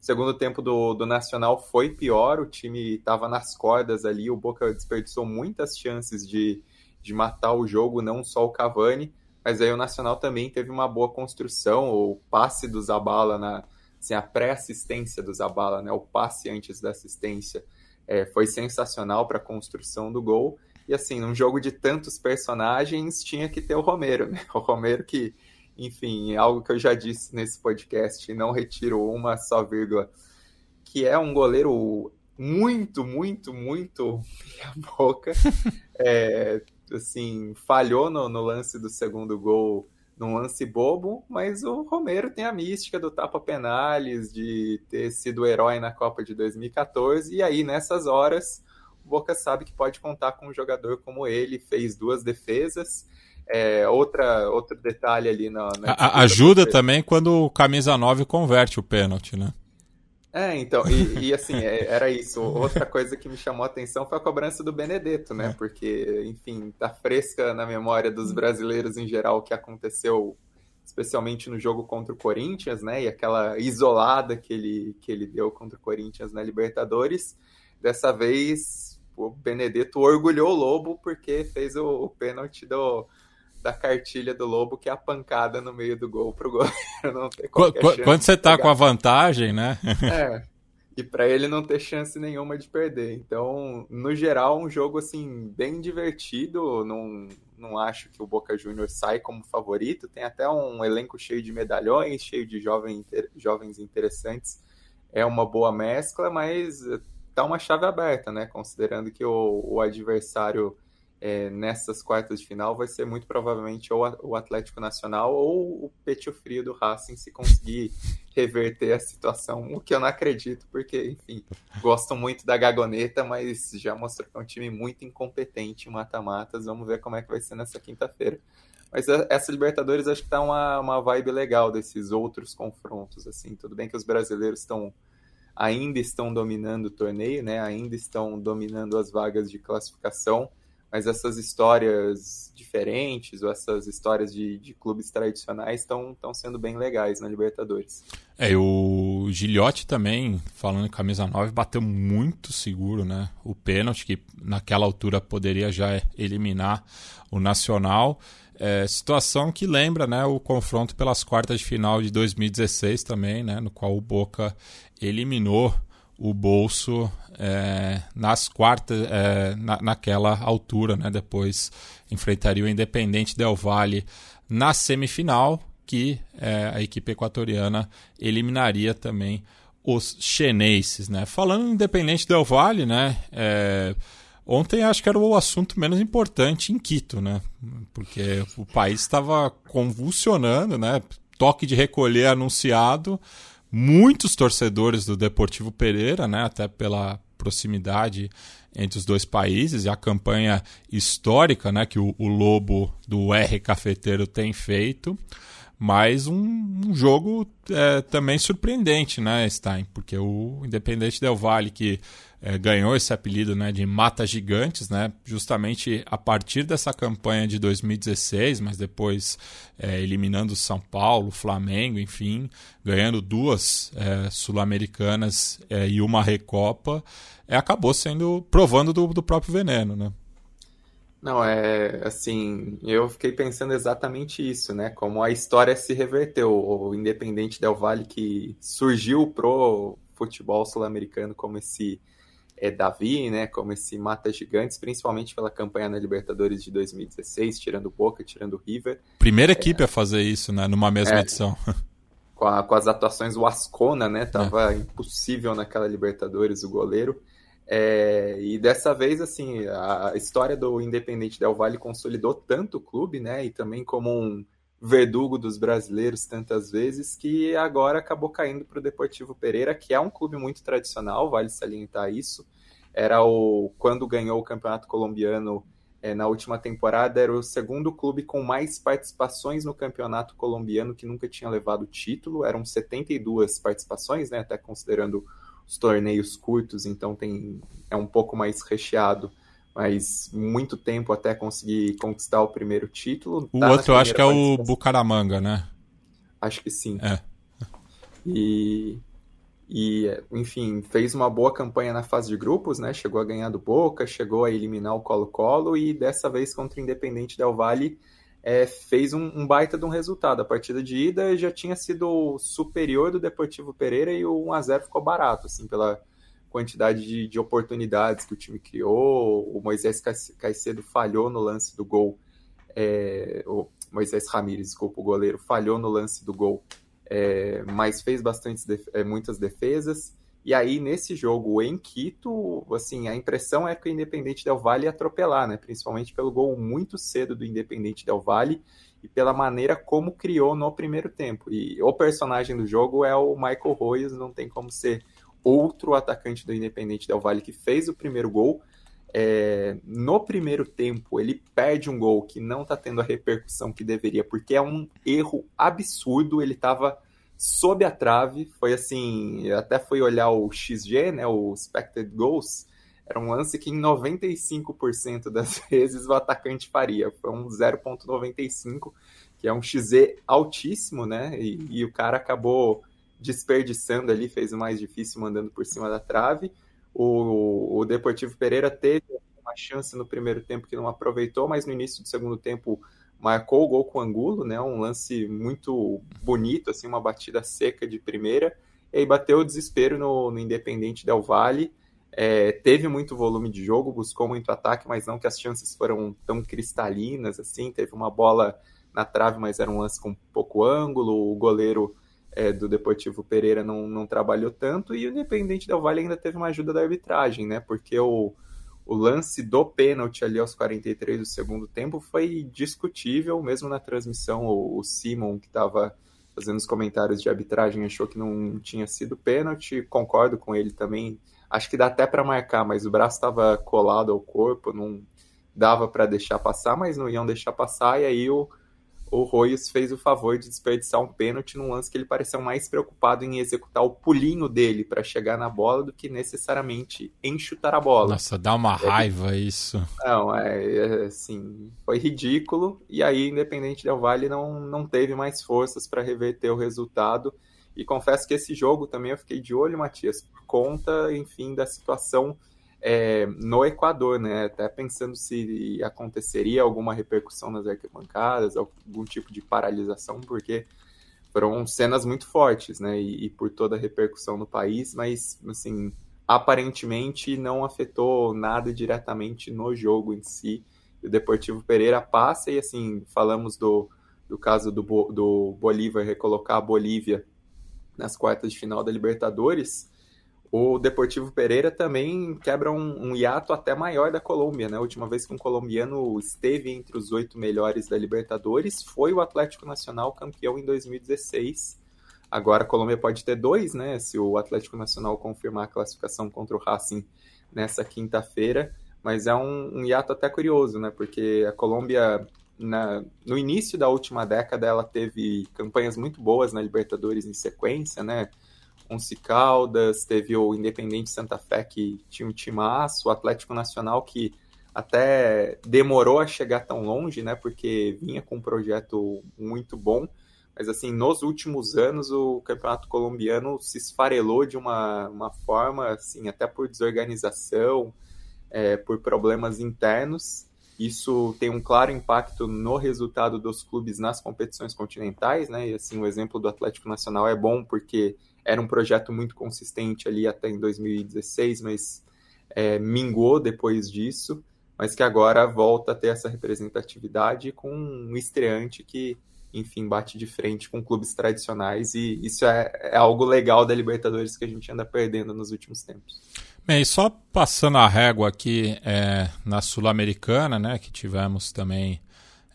O segundo tempo do, do Nacional foi pior, o time estava nas cordas ali, o Boca desperdiçou muitas chances de, de matar o jogo, não só o Cavani, mas aí o Nacional também teve uma boa construção, o passe do Zabala na, assim, a pré-assistência do Zabala, né, o passe antes da assistência, é, foi sensacional para a construção do gol. E assim, num jogo de tantos personagens, tinha que ter o Romero, né? O Romero que, enfim, é algo que eu já disse nesse podcast, não retiro uma só vírgula, que é um goleiro muito, muito, muito meia boca. é, assim, falhou no, no lance do segundo gol num lance bobo, mas o Romero tem a mística do tapa penales, de ter sido herói na Copa de 2014, e aí nessas horas Boca sabe que pode contar com um jogador como ele, fez duas defesas. É, outra, outro detalhe ali na. na a, ajuda também quando o camisa 9 converte o pênalti, né? É, então, e, e assim, é, era isso. Outra coisa que me chamou a atenção foi a cobrança do Benedetto, né? É. Porque, enfim, tá fresca na memória dos brasileiros em geral o que aconteceu, especialmente no jogo contra o Corinthians, né? E aquela isolada que ele, que ele deu contra o Corinthians na Libertadores. Dessa vez, o Benedetto orgulhou o Lobo porque fez o, o pênalti do, da cartilha do Lobo, que é a pancada no meio do gol pro goleiro não ter qualquer Quando, quando você tá com a vantagem, né? é. E para ele não ter chance nenhuma de perder. Então, no geral, um jogo assim bem divertido, não, não acho que o Boca Juniors sai como favorito. Tem até um elenco cheio de medalhões, cheio de jovem, jovens interessantes. É uma boa mescla, mas tá uma chave aberta, né? Considerando que o, o adversário é, nessas quartas de final vai ser muito provavelmente ou o Atlético Nacional ou o Pecho Frio do Racing se conseguir reverter a situação, o que eu não acredito, porque, enfim, gosto muito da Gagoneta, mas já mostrou que é um time muito incompetente em mata-matas. Vamos ver como é que vai ser nessa quinta-feira. Mas essa Libertadores acho que tá uma, uma vibe legal desses outros confrontos, assim. Tudo bem que os brasileiros estão ainda estão dominando o torneio, né? Ainda estão dominando as vagas de classificação mas essas histórias diferentes ou essas histórias de, de clubes tradicionais estão sendo bem legais na Libertadores. É, o Gilhote também, falando em camisa 9, bateu muito seguro, né? O pênalti, que naquela altura poderia já eliminar o Nacional. É, situação que lembra né, o confronto pelas quartas de final de 2016 também, né, no qual o Boca eliminou o bolso é, nas quartas, é, na, naquela altura, né? Depois enfrentaria o Independente Del Valle na semifinal, que é, a equipe equatoriana eliminaria também os chineses, né? Falando Independente Del Valle, né? Ontem acho que era o assunto menos importante em Quito, né? Porque o país estava convulsionando, né? Toque de recolher anunciado muitos torcedores do Deportivo Pereira, né, até pela proximidade entre os dois países e a campanha histórica né, que o, o Lobo do R Cafeteiro tem feito. Mas um, um jogo é, também surpreendente, né, Stein? Porque o Independente Del Valle, que é, ganhou esse apelido né, de Mata Gigantes, né, justamente a partir dessa campanha de 2016, mas depois é, eliminando São Paulo, Flamengo, enfim, ganhando duas é, sul-americanas é, e uma Recopa, é, acabou sendo provando do, do próprio veneno, né? Não, é assim, eu fiquei pensando exatamente isso, né? Como a história se reverteu. O Independente Del Valle que surgiu pro futebol sul-americano como esse é, Davi, né, como esse mata gigantes, principalmente pela campanha na Libertadores de 2016, tirando Boca, tirando River. Primeira é, equipe a fazer isso, né, numa mesma é, edição. Com, a, com, as atuações do Ascona, né, tava é. impossível naquela Libertadores o goleiro. É, e dessa vez, assim, a história do Independente Del Valle consolidou tanto o clube, né, e também como um verdugo dos brasileiros tantas vezes, que agora acabou caindo para o Deportivo Pereira, que é um clube muito tradicional, vale salientar isso. Era o quando ganhou o Campeonato Colombiano é, na última temporada, era o segundo clube com mais participações no Campeonato Colombiano que nunca tinha levado título. Eram 72 participações, né, até considerando os torneios curtos, então tem é um pouco mais recheado mas muito tempo até conseguir conquistar o primeiro título. O tá outro eu acho que é o Bucaramanga, né? Acho que sim. É. E, e, enfim, fez uma boa campanha na fase de grupos, né? Chegou a ganhar do Boca, chegou a eliminar o Colo-Colo e dessa vez contra o Independente Del Valle é, fez um, um, baita de um resultado. A partida de ida já tinha sido superior do Deportivo Pereira e o 1x0 ficou barato, assim, pela quantidade de, de, oportunidades que o time criou. O Moisés Caicedo falhou no lance do gol. É, o Moisés Ramírez, desculpa, o goleiro, falhou no lance do gol, é, mas fez bastante, é, muitas defesas. E aí, nesse jogo em Quito, assim, a impressão é que o Independente Del Valle ia atropelar, né? Principalmente pelo gol muito cedo do Independente Del Valle e pela maneira como criou no primeiro tempo. E o personagem do jogo é o Michael Royes, não tem como ser outro atacante do Independente Del Valle que fez o primeiro gol. É, no primeiro tempo, ele perde um gol que não está tendo a repercussão que deveria, porque é um erro absurdo. Ele estava sob a trave. Foi assim, até fui olhar o XG, né, o expected goals. Era um lance que em 95% das vezes o atacante faria. Foi um 0.95, que é um XG altíssimo, né? E, e o cara acabou desperdiçando ali, fez o mais difícil mandando por cima da trave. O, o Deportivo Pereira teve uma chance no primeiro tempo que não aproveitou, mas no início do segundo tempo marcou o gol com o Angulo, né? Um lance muito bonito, assim, uma batida seca de primeira. E aí bateu o desespero no, no Independente Del Valle. é, teve muito volume de jogo, buscou muito ataque, mas não que as chances foram tão cristalinas assim. Teve uma bola na trave, mas era um lance com pouco ângulo. O goleiro é, do Deportivo Pereira não, não trabalhou tanto e o Independente Del Vale ainda teve uma ajuda da arbitragem, né? Porque o, o lance do pênalti ali aos 43 do segundo tempo foi discutível, mesmo na transmissão. O, o Simon, que estava fazendo os comentários de arbitragem, achou que não tinha sido pênalti. Concordo com ele também Acho que dá até para marcar, mas o braço estava colado ao corpo, não dava para deixar passar, mas não iam deixar passar. E aí o, o Royos fez o favor de desperdiçar um pênalti num lance que ele pareceu mais preocupado em executar o pulinho dele para chegar na bola do que necessariamente em chutar a bola. Nossa, dá uma é, raiva isso. Não, é, é, assim, foi ridículo. E aí, Independente Del Vale não, não teve mais forças para reverter o resultado. E confesso que esse jogo também eu fiquei de olho, Matias, por conta, enfim, da situação é, no Equador, né? Até pensando se aconteceria alguma repercussão nas arquibancadas, algum tipo de paralisação, porque foram cenas muito fortes, né? E, e por toda a repercussão no país, mas, assim, aparentemente não afetou nada diretamente no jogo em si. O Deportivo Pereira passa e, assim, falamos do, do caso do, do Bolívar recolocar a Bolívia nas quartas de final da Libertadores, o Deportivo Pereira também quebra um, um, hiato até maior da Colômbia, né? A última vez que um colombiano esteve entre os oito melhores da Libertadores foi o Atlético Nacional campeão em 2016. Agora a Colômbia pode ter dois, né? Se o Atlético Nacional confirmar a classificação contra o Racing nessa quinta-feira. Mas é um, um hiato até curioso, né? Porque a Colômbia na, no início da última década ela teve campanhas muito boas na Libertadores em sequência, né? Once Caldas, teve o Independente Santa Fé que tinha um timaço, o Atlético Nacional que até demorou a chegar tão longe, né? Porque vinha com um projeto muito bom, mas assim, nos últimos anos o campeonato colombiano se esfarelou de uma, uma forma, assim, até por desorganização, é, por problemas internos, isso tem um claro impacto no resultado dos clubes nas competições continentais, né? E assim, o exemplo do Atlético Nacional é bom porque era um projeto muito consistente ali até em 2016, mas é, mingou depois disso, mas que agora volta a ter essa representatividade com um estreante que, enfim, bate de frente com clubes tradicionais e isso é, é algo legal da Libertadores que a gente anda perdendo nos últimos tempos. Bem, e só passando a régua aqui é, na Sul-Americana, né, que tivemos também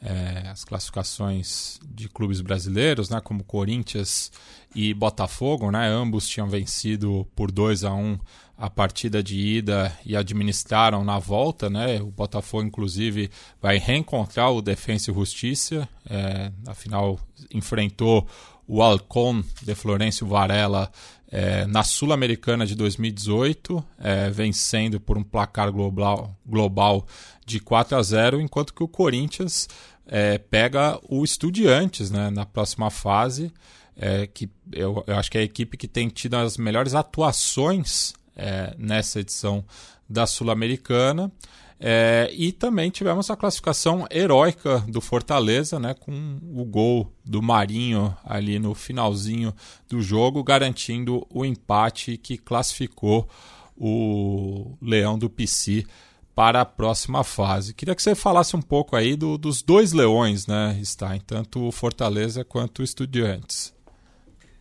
é, as classificações de clubes brasileiros, né, como Corinthians e Botafogo, né, ambos tinham vencido por 2 a 1 um a partida de ida e administraram na volta, né, o Botafogo inclusive vai reencontrar o Defensa e Justiça, é, afinal enfrentou o Alcon de Florencio Varela é, na Sul-Americana de 2018, é, vencendo por um placar global, global de 4 a 0, enquanto que o Corinthians é, pega o Estudiantes né, na próxima fase, é, que eu, eu, acho que é a equipe que tem tido as melhores atuações é, nessa edição da Sul-Americana. É, e também tivemos a classificação heróica do Fortaleza, né, com o gol do Marinho ali no finalzinho do jogo, garantindo o empate que classificou o Leão do PC para a próxima fase. Queria que você falasse um pouco aí do, dos dois leões, né, Stein, tanto o Fortaleza quanto o Estudiantes.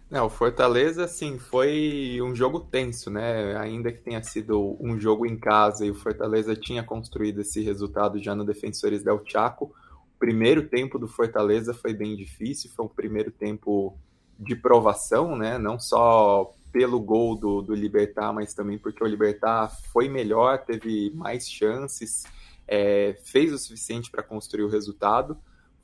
Não, o Fortaleza, assim, foi um jogo tenso, né? Ainda que tenha sido um jogo em casa e o Fortaleza tinha construído esse resultado já no Defensores del Chaco. O primeiro tempo do Fortaleza foi bem difícil, foi um primeiro tempo de provação, né? Não só pelo gol do, do Libertar, mas também porque o Libertar foi melhor, teve mais chances, é, fez o suficiente para construir o resultado.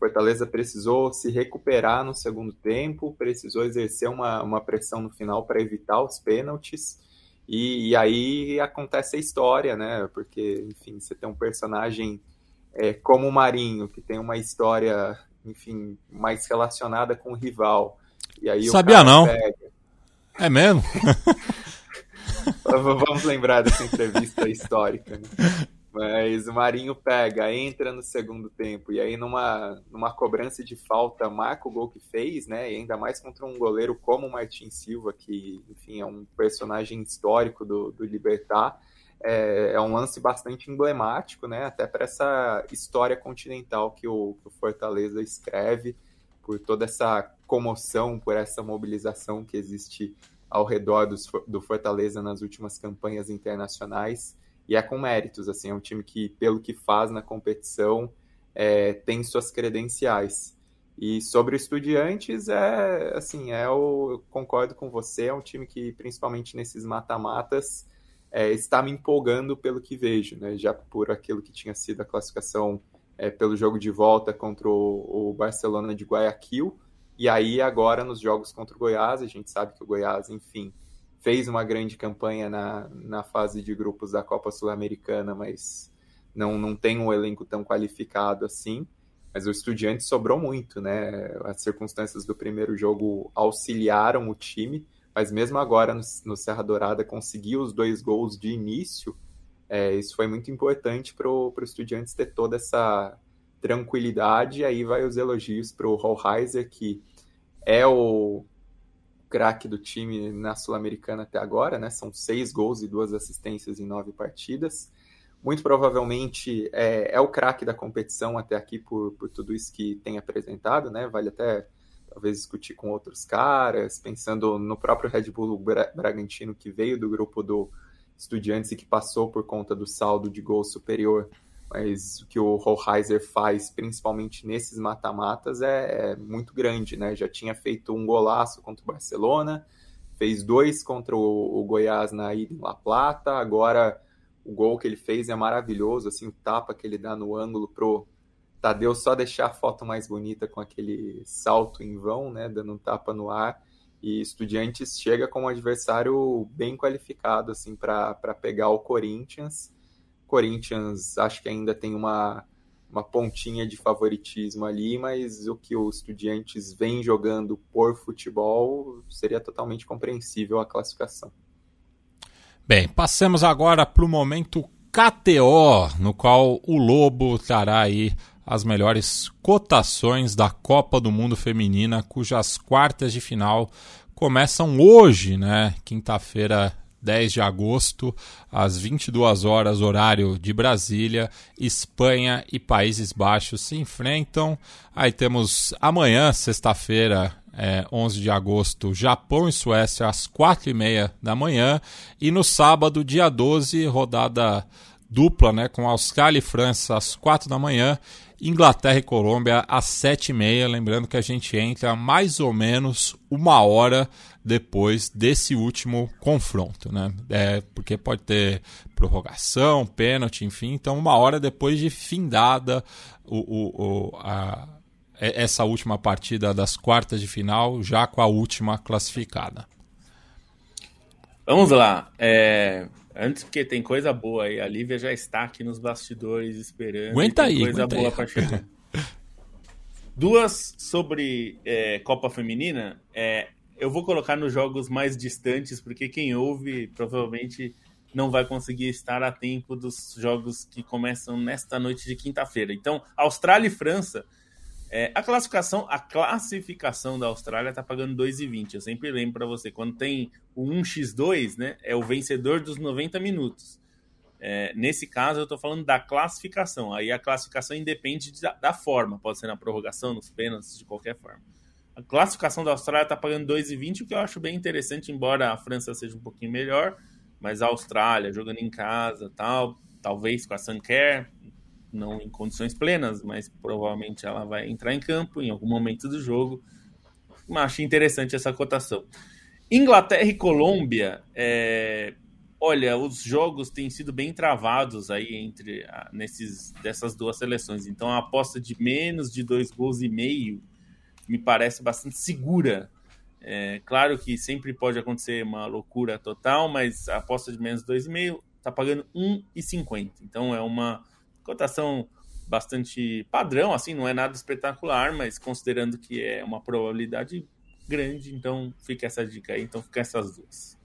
Fortaleza precisou se recuperar no segundo tempo, precisou exercer uma, uma pressão no final para evitar os pênaltis. E, e, aí acontece a história, né? Porque, enfim, você tem um personagem é, como o Marinho, que tem uma história, enfim, mais relacionada com o rival. E aí Sabia não. Pega... É mesmo? Vamos lembrar dessa entrevista histórica. Né? Mas o Marinho pega, entra no segundo tempo, e aí numa, numa cobrança de falta, marca o gol que fez, né? E ainda mais contra um goleiro como o Martin Silva, que, enfim, é um personagem histórico do, do Libertar. é, é, um lance bastante emblemático, né? Até para essa história continental que o, que o, Fortaleza escreve, por toda essa comoção, por essa mobilização que existe ao redor do, do Fortaleza nas últimas campanhas internacionais. E é com méritos, assim, é um time que, pelo que faz na competição, é, tem suas credenciais. E sobre o Estudiantes, é assim, é o, eu concordo com você, é um time que, principalmente nesses mata-matas, é, está me empolgando pelo que vejo, né? Já por aquilo que tinha sido a classificação é, pelo jogo de volta contra o, o, Barcelona de Guayaquil. E aí, agora, nos jogos contra o Goiás, a gente sabe que o Goiás, enfim, fez uma grande campanha na, na fase de grupos da Copa Sul-Americana, mas não, não tem um elenco tão qualificado assim. Mas o Estudiante sobrou muito, né? As circunstâncias do primeiro jogo auxiliaram o time mas mesmo agora no, no Serra Dourada conseguir os dois gols de início, é, isso foi muito importante para o Estudiantes ter toda essa tranquilidade. E aí vai os elogios para o Hoheiser, que é o craque do time na Sul-Americana até agora, né? São seis gols e duas assistências em nove partidas. Muito provavelmente é, é o craque da competição até aqui por, por tudo isso que tem apresentado, né? Vale até talvez discutir com outros caras, pensando no próprio Red Bull Bragantino que veio do grupo do Estudiantes e que passou por conta do saldo de gol superior. Mas o que o Hoheiser faz, principalmente nesses mata-matas, é, é, muito grande, né? Já tinha feito um golaço contra o Barcelona, fez dois contra o, o Goiás na ida em La Plata, agora o gol que ele fez é maravilhoso, assim, o tapa que ele dá no ângulo pro Tadeu só deixar a foto mais bonita com aquele salto em vão, né, dando um tapa no ar. E Estudiantes chega com um adversário bem qualificado assim para pegar o Corinthians. Corinthians acho que ainda tem uma, uma pontinha de favoritismo ali, mas o que o Estudiantes vem jogando por futebol seria totalmente compreensível a classificação. Bem, passemos agora para o momento KTO, no qual o Lobo trará aí as melhores cotações da Copa do Mundo Feminina, cujas quartas de final começam hoje, né? Quinta-feira, 10 de agosto, às 22 horas, horário de Brasília. Espanha e Países Baixos se enfrentam. Aí temos amanhã, sexta-feira, é, 11 de agosto, Japão e Suécia às 4 e meia da manhã. E no sábado, dia 12, rodada dupla, né, com Austrália e França às 4 da manhã Inglaterra e Colômbia às 7h30. Lembrando que a gente entra mais ou menos uma hora depois desse último confronto, né? É, porque pode ter prorrogação, pênalti, enfim. Então, uma hora depois de findada o, o, o a, essa última partida das quartas de final, já com a última classificada. Vamos lá. É, Antes, porque tem coisa boa aí. A Lívia já está aqui nos bastidores esperando. Aguenta aí, coisa aguenta boa aí. para chegar. Duas sobre é, Copa Feminina. É, eu vou colocar nos jogos mais distantes, porque quem ouve provavelmente não vai conseguir estar a tempo dos jogos que começam nesta noite de quinta-feira. Então, Austrália e França é, a classificação, a classificação da Austrália está pagando 2,20. Eu sempre lembro para você, quando tem o 1x2, né, é o vencedor dos 90 minutos. É, nesse caso, eu estou falando da classificação. Aí a classificação independe da, da, forma, pode ser na prorrogação, nos pênaltis, de qualquer forma. A classificação da Austrália está pagando 2,20, o que eu acho bem interessante, embora a França seja um pouquinho melhor, mas a Austrália jogando em casa, tal, talvez com a Suncare, não em condições plenas, mas provavelmente ela vai entrar em campo em algum momento do jogo. Mas achei interessante essa cotação. Inglaterra e Colômbia, é... olha, os jogos têm sido bem travados aí entre nesses dessas duas seleções. Então a aposta de menos de dois gols e meio me parece bastante segura. É, claro que sempre pode acontecer uma loucura total, mas a aposta de menos dois e meio está pagando 1,50. Então é uma cotação bastante padrão, assim, não é nada espetacular, mas considerando que é uma probabilidade grande, então fica essa dica aí, então fica essas duas.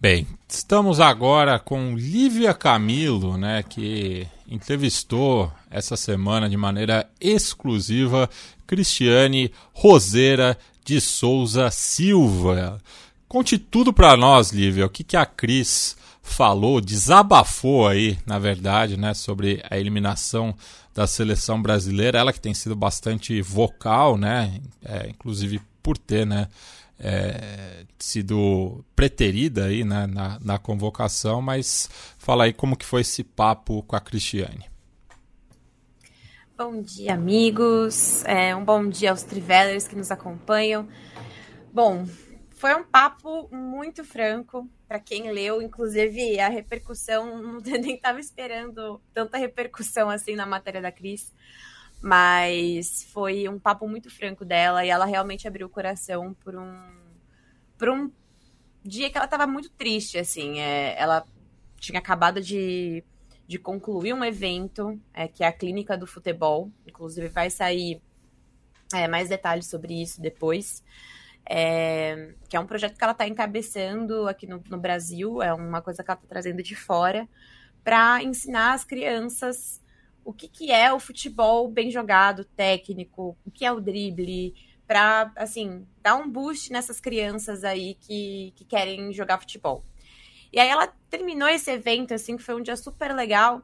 Bem, estamos agora com Lívia Camilo, né, que entrevistou essa semana de maneira exclusiva Cristiane Roseira de Souza Silva. Conte tudo para nós, Lívia. O que, que a Cris falou, desabafou aí, na verdade, né, sobre a eliminação da seleção brasileira. Ela que tem sido bastante vocal, né, é, inclusive por ter, né, é, sido preterida aí né, na, na convocação, mas fala aí como que foi esse papo com a Cristiane. Bom dia, amigos. É, um bom dia aos Trivelers que nos acompanham. Bom, foi um papo muito franco para quem leu, inclusive a repercussão, nem estava esperando tanta repercussão assim na matéria da Cris, mas foi um papo muito franco dela e ela realmente abriu o coração por um por um dia que ela estava muito triste assim, é, ela tinha acabado de, de concluir um evento é, que é a clínica do futebol, inclusive vai sair é, mais detalhes sobre isso depois é, que é um projeto que ela está encabeçando aqui no, no, Brasil, é uma coisa que ela está trazendo de fora, para ensinar as crianças o que, que é o futebol bem jogado, técnico, o que é o drible, para, assim, dar um boost nessas crianças aí que, que querem jogar futebol. E aí ela terminou esse evento, assim, que foi um dia super legal,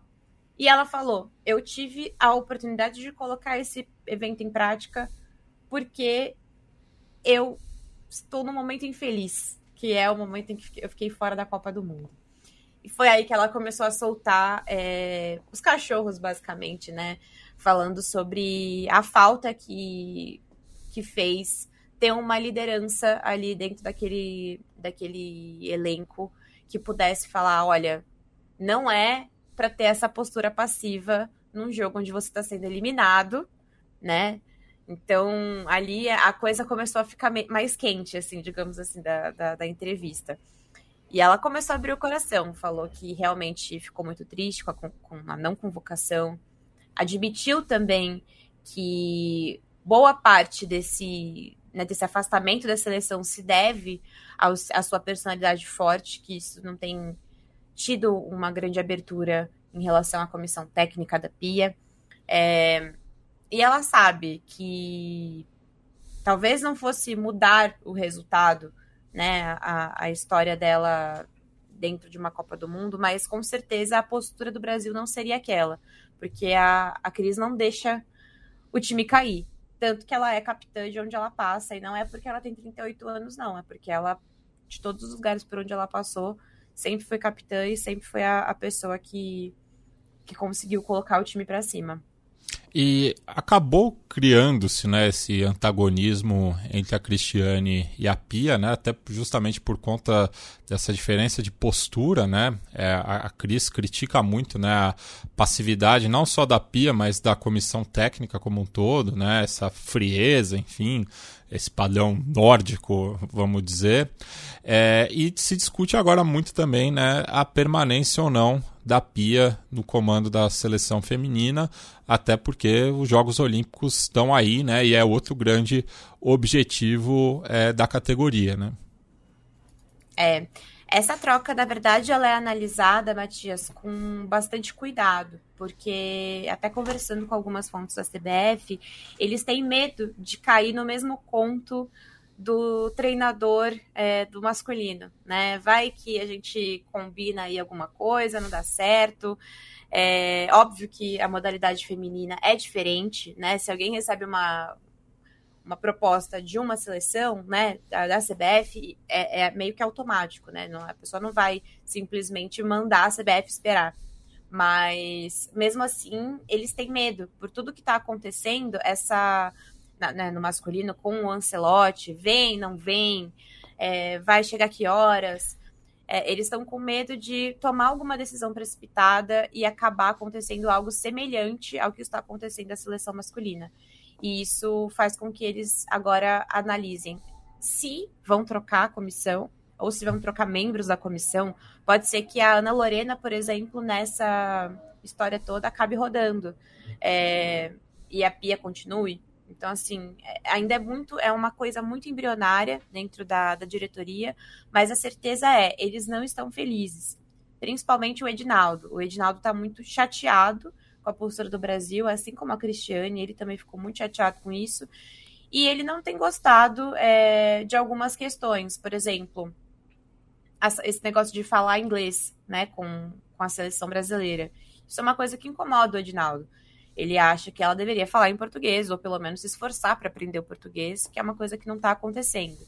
e ela falou: Eu tive a oportunidade de colocar esse evento em prática porque eu estou num momento infeliz, que é o momento em que eu fiquei fora da Copa do Mundo. E foi aí que ela começou a soltar é, os cachorros, basicamente, né? Falando sobre a falta que, que fez ter uma liderança ali dentro daquele, daquele elenco que pudesse falar: olha, não é para ter essa postura passiva num jogo onde você está sendo eliminado, né? Então, ali a coisa começou a ficar mais quente, assim, digamos assim, da, da, da, entrevista. E ela começou a abrir o coração, falou que realmente ficou muito triste com a, com a não convocação. Admitiu também que boa parte desse, né, desse afastamento da seleção se deve à sua personalidade forte, que isso não tem tido uma grande abertura em relação à comissão técnica da PIA. É, e ela sabe que talvez não fosse mudar o resultado, né, a, a história dela dentro de uma Copa do Mundo, mas com certeza a postura do Brasil não seria aquela, porque a, a Cris não deixa o time cair. Tanto que ela é capitã de onde ela passa, e não é porque ela tem 38 anos, não, é porque ela, de todos os lugares por onde ela passou, sempre foi capitã e sempre foi a, a pessoa que, que conseguiu colocar o time para cima. E acabou criando-se né, esse antagonismo entre a Cristiane e a Pia, né, até justamente por conta dessa diferença de postura. Né? É, a, a Cris critica muito né, a passividade não só da Pia, mas da comissão técnica como um todo, né, essa frieza, enfim, esse padrão nórdico, vamos dizer. É, e se discute agora muito também né, a permanência ou não da Pia no comando da seleção feminina, até porque os Jogos Olímpicos estão aí, né? E é outro grande objetivo é, da categoria, né? É. Essa troca, na verdade, ela é analisada, Matias, com bastante cuidado, porque até conversando com algumas fontes da CBF, eles têm medo de cair no mesmo conto do treinador é, do masculino, né? Vai que a gente combina aí alguma coisa, não dá certo. É óbvio que a modalidade feminina é diferente, né? Se alguém recebe uma, uma proposta de uma seleção, né, da, CBF, é, é, meio que automático, né? Não, a pessoa não vai simplesmente mandar a CBF esperar. Mas, mesmo assim, eles têm medo. Por tudo que está acontecendo, essa né, no masculino com o Ancelotti, vem, não vem, é, vai chegar que horas. É, eles estão com medo de tomar alguma decisão precipitada e acabar acontecendo algo semelhante ao que está acontecendo na seleção masculina. E isso faz com que eles agora analisem se vão trocar a comissão ou se vão trocar membros da comissão. Pode ser que a Ana Lorena, por exemplo, nessa história toda, acabe rodando. É, e a Pia continue. Então, assim, é, ainda é muito, é uma coisa muito embrionária dentro da, da diretoria, mas a certeza é, eles não estão felizes. Principalmente o Edinaldo. O Edinaldo está muito chateado com a postura do Brasil, assim como a Cristiane, ele também ficou muito chateado com isso. e ele não tem gostado é, de algumas questões, por exemplo, esse negócio de falar inglês, né, com, com a seleção brasileira. Isso é uma coisa que incomoda o Edinaldo. Ele acha que ela deveria falar em português, ou pelo menos se esforçar para aprender o português, que é uma coisa que não está acontecendo.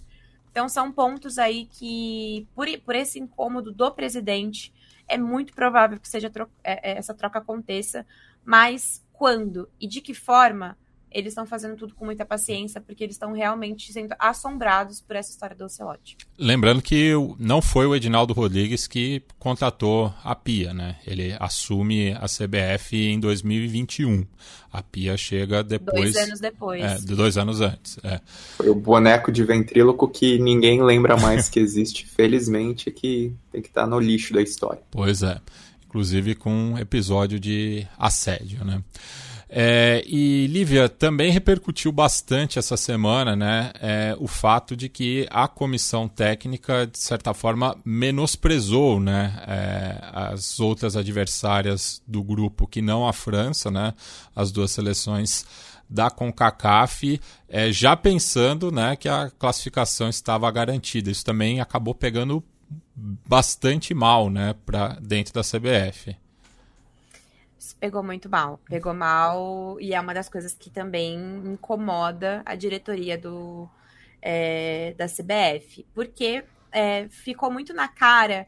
Então, são pontos aí que, por, por esse incômodo do presidente, é muito provável que seja tro é, é, essa troca aconteça, mas quando e de que forma eles estão fazendo tudo com muita paciência, porque eles estão realmente sendo assombrados por essa história do Ocelote. Lembrando que não foi o Edinaldo Rodrigues que contratou a Pia, né? Ele assume a CBF em 2021. A Pia chega depois. Dois anos depois. É, dois anos antes. É. Foi o boneco de ventríloco que ninguém lembra mais que existe, felizmente, que tem que estar no lixo da história. Pois é. Inclusive com um episódio de assédio, né? É, e Lívia, também repercutiu bastante essa semana né, é, o fato de que a comissão técnica, de certa forma, menosprezou né, é, as outras adversárias do grupo, que não a França, né, as duas seleções da CONCACAF, é, já pensando né, que a classificação estava garantida. Isso também acabou pegando bastante mal né, para dentro da CBF pegou muito mal. Pegou mal e é uma das coisas que também incomoda a diretoria do, é, da CBF. Porque é, ficou muito na cara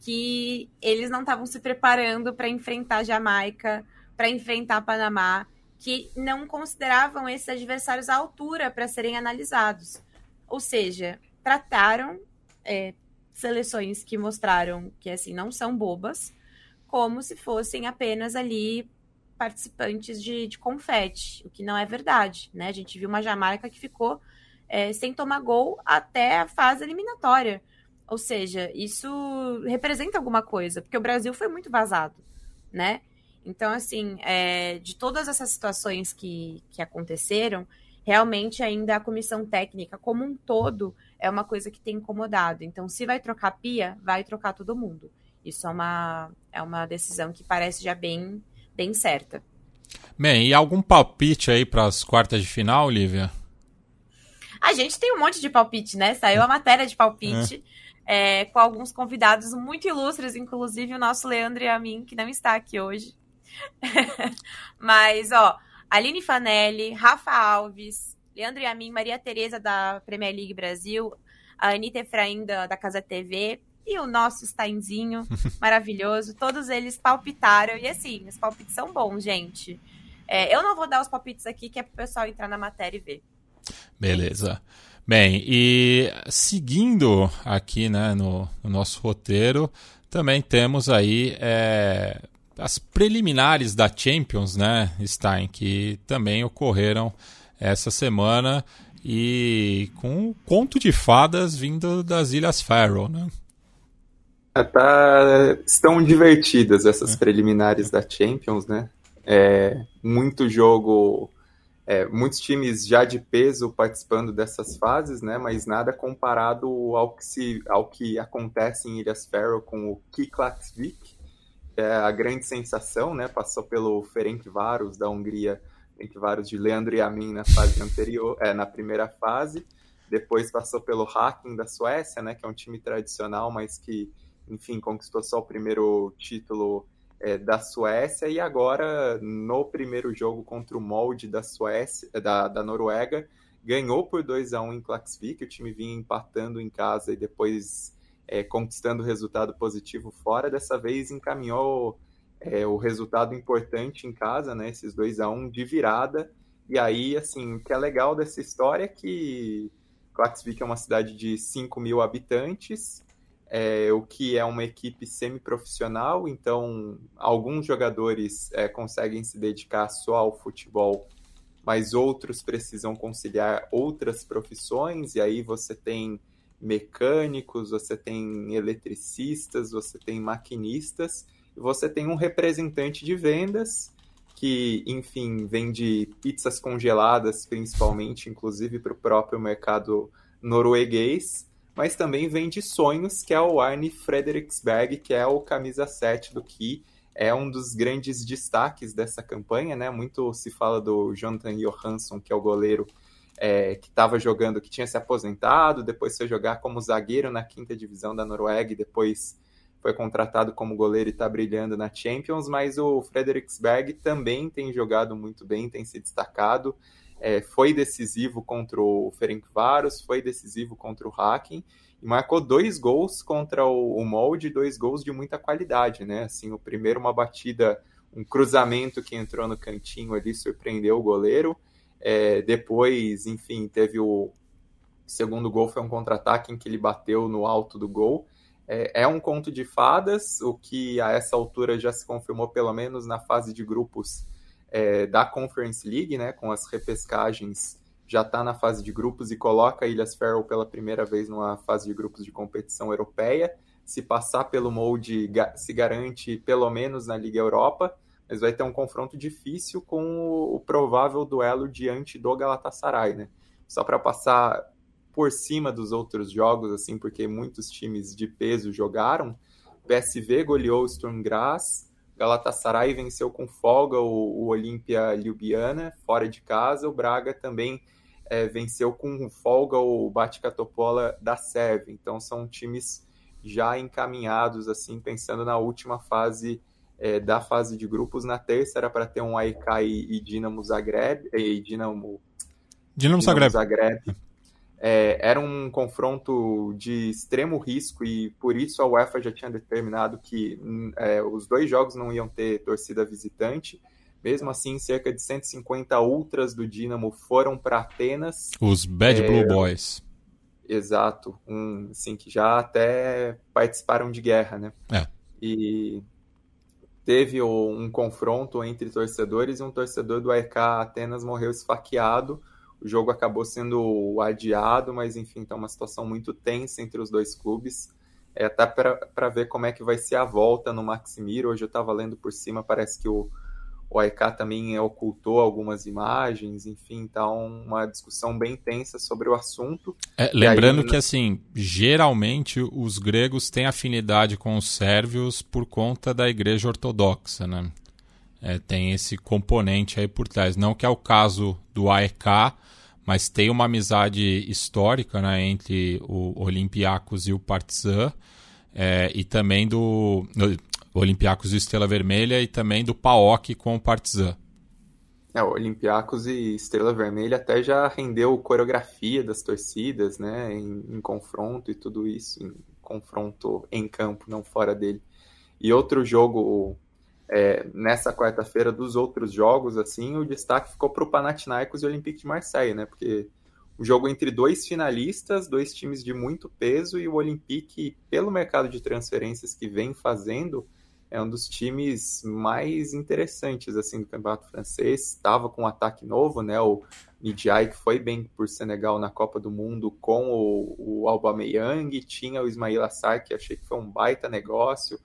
que eles não estavam se preparando para enfrentar Jamaica, para enfrentar Panamá, que não consideravam esses adversários à altura para serem analisados. Ou seja, trataram é, seleções que mostraram que assim não são bobas, como se fossem apenas ali participantes de, de confete, o que não é verdade, né? A gente viu uma Jamaica que ficou é, sem tomar gol até a fase eliminatória. Ou seja, isso representa alguma coisa, porque o Brasil foi muito vazado, né? Então, assim, é, de todas essas situações que, que aconteceram, realmente ainda a comissão técnica como um todo é uma coisa que tem incomodado. Então, se vai trocar pia, vai trocar todo mundo. Isso é uma, é uma decisão que parece já bem, bem certa. Bem, e algum palpite aí para as quartas de final, Lívia? A gente tem um monte de palpite, né? Saiu a matéria de palpite é. É, com alguns convidados muito ilustres, inclusive o nosso Leandro e a mim, que não está aqui hoje. Mas, ó, Aline Fanelli, Rafa Alves, Leandro e a mim, Maria Tereza da Premier League Brasil, a Anitta Efraim da, da Casa TV e o nosso Steinzinho, maravilhoso. Todos eles palpitaram. E assim, os palpites são bons, gente. É, eu não vou dar os palpites aqui, que é pro pessoal entrar na matéria e ver. Beleza. Bem, e seguindo aqui né, no, no nosso roteiro, também temos aí é, as preliminares da Champions, né, Stein, que também ocorreram essa semana e com um conto de fadas vindo das Ilhas Faroe, né? É, tá, estão divertidas essas é. preliminares da Champions, né? É, muito jogo, é, muitos times já de peso participando dessas fases, né? Mas nada comparado ao que, se, ao que acontece em Ilhas Faroe com o Kiklaksvik, é a grande sensação, né? Passou pelo Ferencváros da Hungria, Ferencváros de Leandro e Amin na fase anterior, é, na primeira fase. Depois passou pelo Hacking da Suécia, né? Que é um time tradicional, mas que enfim, conquistou só o primeiro título é, da Suécia e agora no primeiro jogo contra o molde da Suécia, da, da Noruega, ganhou por 2 a 1 em Klaksvik, o time vinha empatando em casa e depois é, conquistando resultado positivo fora, dessa vez encaminhou é, o resultado importante em casa, né, esses 2 a 1 de virada, e aí, assim, o que é legal dessa história é que Klaksvik é uma cidade de 5 mil habitantes, é, o que é uma equipe semi-profissional, então alguns jogadores é, conseguem se dedicar só ao futebol, mas outros precisam conciliar outras profissões, e aí você tem mecânicos, você tem eletricistas, você tem maquinistas, e você tem um representante de vendas que, enfim, vende pizzas congeladas, principalmente, inclusive para o próprio mercado norueguês, mas também vem de sonhos, que é o Arne Frederiksberg, que é o camisa 7 do Ki, é um dos grandes destaques dessa campanha, né? Muito se fala do Jonathan Johansson, que é o goleiro é, que estava jogando, que tinha se aposentado, depois foi jogar como zagueiro na quinta divisão da Noruega e depois foi contratado como goleiro e está brilhando na Champions, mas o Frederiksberg também tem jogado muito bem, tem se destacado, é, foi decisivo contra o Ferencváros, foi decisivo contra o Hacking, e marcou dois gols contra o, o Molde, dois gols de muita qualidade, né? Assim, o primeiro uma batida, um cruzamento que entrou no cantinho ali, surpreendeu o goleiro. É, depois, enfim, teve o segundo gol, foi um contra-ataque em que ele bateu no alto do gol. É, é, um conto de fadas, o que a essa altura já se confirmou, pelo menos na fase de grupos é, da Conference League, né, com as repescagens já está na fase de grupos e coloca Ilhas Faroe pela primeira vez numa fase de grupos de competição europeia. Se passar pelo molde, se garante pelo menos na Liga Europa, mas vai ter um confronto difícil com o provável duelo diante do Galatasaray, né? Só para passar por cima dos outros jogos, assim, porque muitos times de peso jogaram. PSV goleou o Sturm Graz, Galatasaray venceu com folga o, o Olímpia Ljubljana, fora de casa. O Braga também é, venceu com folga o Batica Topola da Sérvia. Então são times já encaminhados, assim, pensando na última fase é, da fase de grupos. Na terça era para ter um AEK e, e Dinamo Zagreb, e Dinamo, Dinamo, Zagreb. Zagreb. É, era um confronto de extremo risco e por isso a UEFA já tinha determinado que é, os dois jogos não iam ter torcida visitante. Mesmo assim, cerca de 150 ultras do Dinamo foram para Atenas. Os Bad é, Blue Boys. Exato, um, assim, que já até participaram de guerra, né? É. E teve um confronto entre torcedores e um torcedor do AEK Atenas morreu esfaqueado. O jogo acabou sendo adiado, mas enfim, tá uma situação muito tensa entre os dois clubes. É até para ver como é que vai ser a volta no Maximir. Hoje eu estava lendo por cima, parece que o, o AEK também ocultou algumas imagens, enfim, tá uma discussão bem tensa sobre o assunto. É, lembrando aí... que, assim, geralmente os gregos têm afinidade com os sérvios por conta da igreja ortodoxa, né? É, tem esse componente aí por trás. Não que é o caso do AEK, mas tem uma amizade histórica né, entre o Olympiacos e o Partizan, é, e também do Olympiacos e Estrela Vermelha e também do PAOK com o Partizan. É, o Olympiacos e Estrela Vermelha até já rendeu coreografia das torcidas, né, em, em confronto e tudo isso, em confronto em campo, não fora dele. E outro jogo é, nessa quarta-feira dos outros jogos, assim, o destaque ficou para o Panathinaikos e o Olympique de Marseille, né, porque o jogo entre dois finalistas, dois times de muito peso e o Olympique, pelo mercado de transferências que vem fazendo, é um dos times mais interessantes assim do campeonato francês. Estava com um ataque novo, né? O Nidiai que foi bem por Senegal na Copa do Mundo com o, o Aubameyang, tinha o Ismail Assar que achei que foi um baita negócio.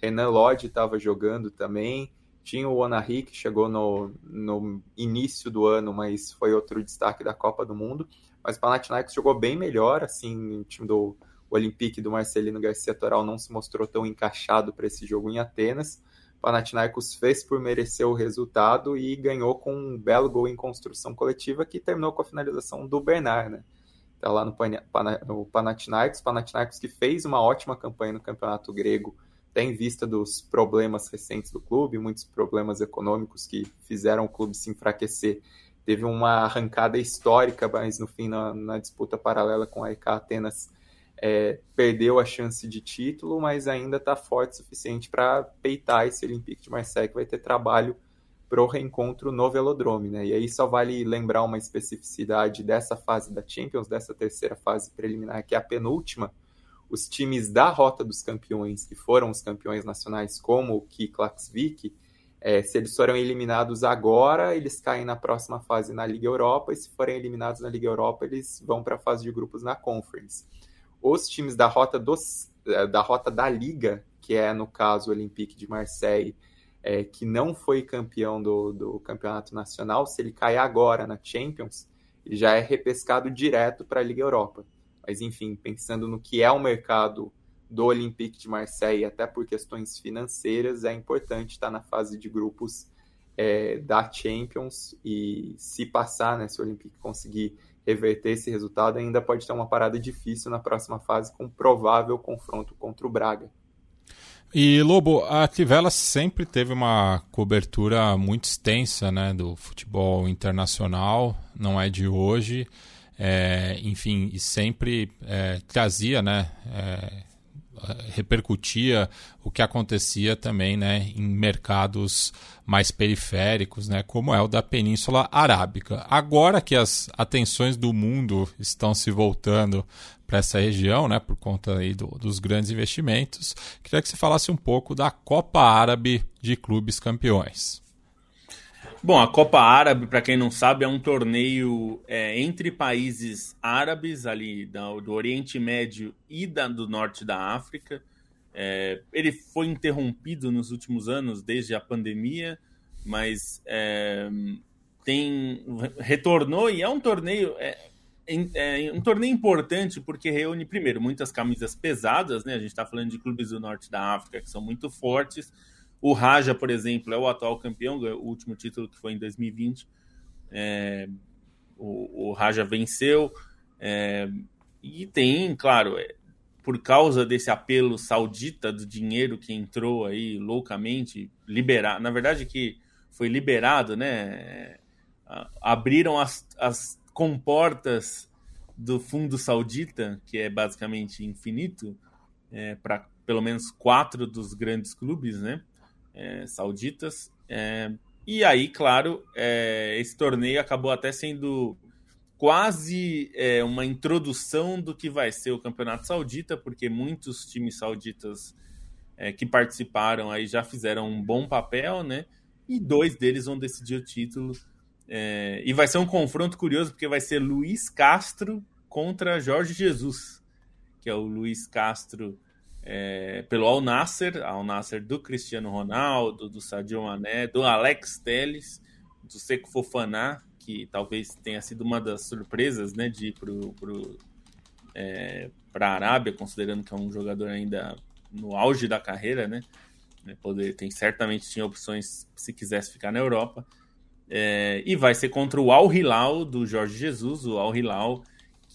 Renan Lodge estava jogando também. Tinha o Onari que chegou no, no início do ano, mas foi outro destaque da Copa do Mundo. Mas o Panathinaikos jogou bem melhor, assim, o time do Olympique do Marcelino Garcia Toral não se mostrou tão encaixado para esse jogo em Atenas. O Panathinaikos fez por merecer o resultado e ganhou com um belo gol em construção coletiva que terminou com a finalização do Bernard, né? Tá lá no, no Panathinaikos, Panathinaikos que fez uma ótima campanha no campeonato grego, tem vista dos problemas recentes do clube, muitos problemas econômicos que fizeram o clube se enfraquecer. Teve uma arrancada histórica, mas no fim, na, na disputa paralela com a EK Atenas, é, perdeu a chance de título, mas ainda está forte o suficiente para peitar esse Olympique de Marseille, que vai ter trabalho para o reencontro no Velodrome. Né? E aí só vale lembrar uma especificidade dessa fase da Champions, dessa terceira fase preliminar, que é a penúltima. Os times da Rota dos Campeões, que foram os campeões nacionais, como o Kiklaksvik, é, se eles forem eliminados agora, eles caem na próxima fase na Liga Europa, e se forem eliminados na Liga Europa, eles vão para a fase de grupos na Conference os times da rota, dos, eh, da rota da Liga, que é no caso o Olympique de Marseille, é, que não foi campeão do, do campeonato nacional, se ele cair agora na Champions, ele já é repescado direto para a Liga Europa. Mas enfim, pensando no que é o mercado do Olympique de Marseille, até por questões financeiras, é importante estar na fase de grupos é, da Champions. E se passar, né, se o Olympique conseguir reverter esse resultado, ainda pode ter uma parada difícil na próxima fase com provável confronto contra o Braga. E Lobo, a Tivela sempre teve uma cobertura muito extensa né, do futebol internacional, não é de hoje, é, enfim, e sempre é, trazia, né, é, repercutia o que acontecia também né, em mercados mais periféricos, né, como é o da Península Arábica. Agora que as atenções do mundo estão se voltando para essa região, né, por conta aí do, dos grandes investimentos. Queria que você falasse um pouco da Copa Árabe de Clubes Campeões. Bom, a Copa Árabe, para quem não sabe, é um torneio é, entre países árabes ali do, Oriente Médio e da, do Norte da África. É, ele foi interrompido nos últimos anos, desde a pandemia, mas é, tem retornou e é um torneio. É, é um torneio importante porque reúne, primeiro, muitas camisas pesadas, né? A gente está falando de clubes do norte da África que são muito fortes. O Raja, por exemplo, é o atual campeão, o último título que foi em 2020. É, o, o, Raja venceu. É, e tem, claro, é, por causa desse apelo saudita do dinheiro que entrou aí loucamente, liberar, na verdade que foi liberado, né? Abriram as, as comportas do fundo saudita, que é basicamente infinito, é, para pelo menos quatro dos grandes clubes né, é, sauditas. É, e aí, claro, é, esse torneio acabou até sendo quase é, uma introdução do que vai ser o Campeonato Saudita, porque muitos times sauditas é, que participaram aí já fizeram um bom papel, né? E dois deles vão decidir o título e vai ser um confronto curioso, porque vai ser Luiz Castro contra Jorge Jesus, que é o Luiz Castro é, pelo Al Nasser, Al Nasser do Cristiano Ronaldo, do Sadio Mané, do Alex Teles, do Seco Fofaná, que talvez tenha sido uma das surpresas né, de ir para é, a Arábia, considerando que é um jogador ainda no auge da carreira, né? Poder, tem certamente tinha opções se quisesse ficar na Europa. É, e vai ser contra o Al Hilal do Jorge Jesus, o Al Hilal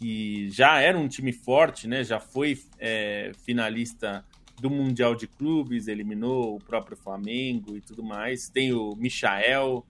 que já era um time forte, né? Já foi é, finalista do Mundial de Clubes, eliminou o próprio Flamengo e tudo mais. Tem o Michael,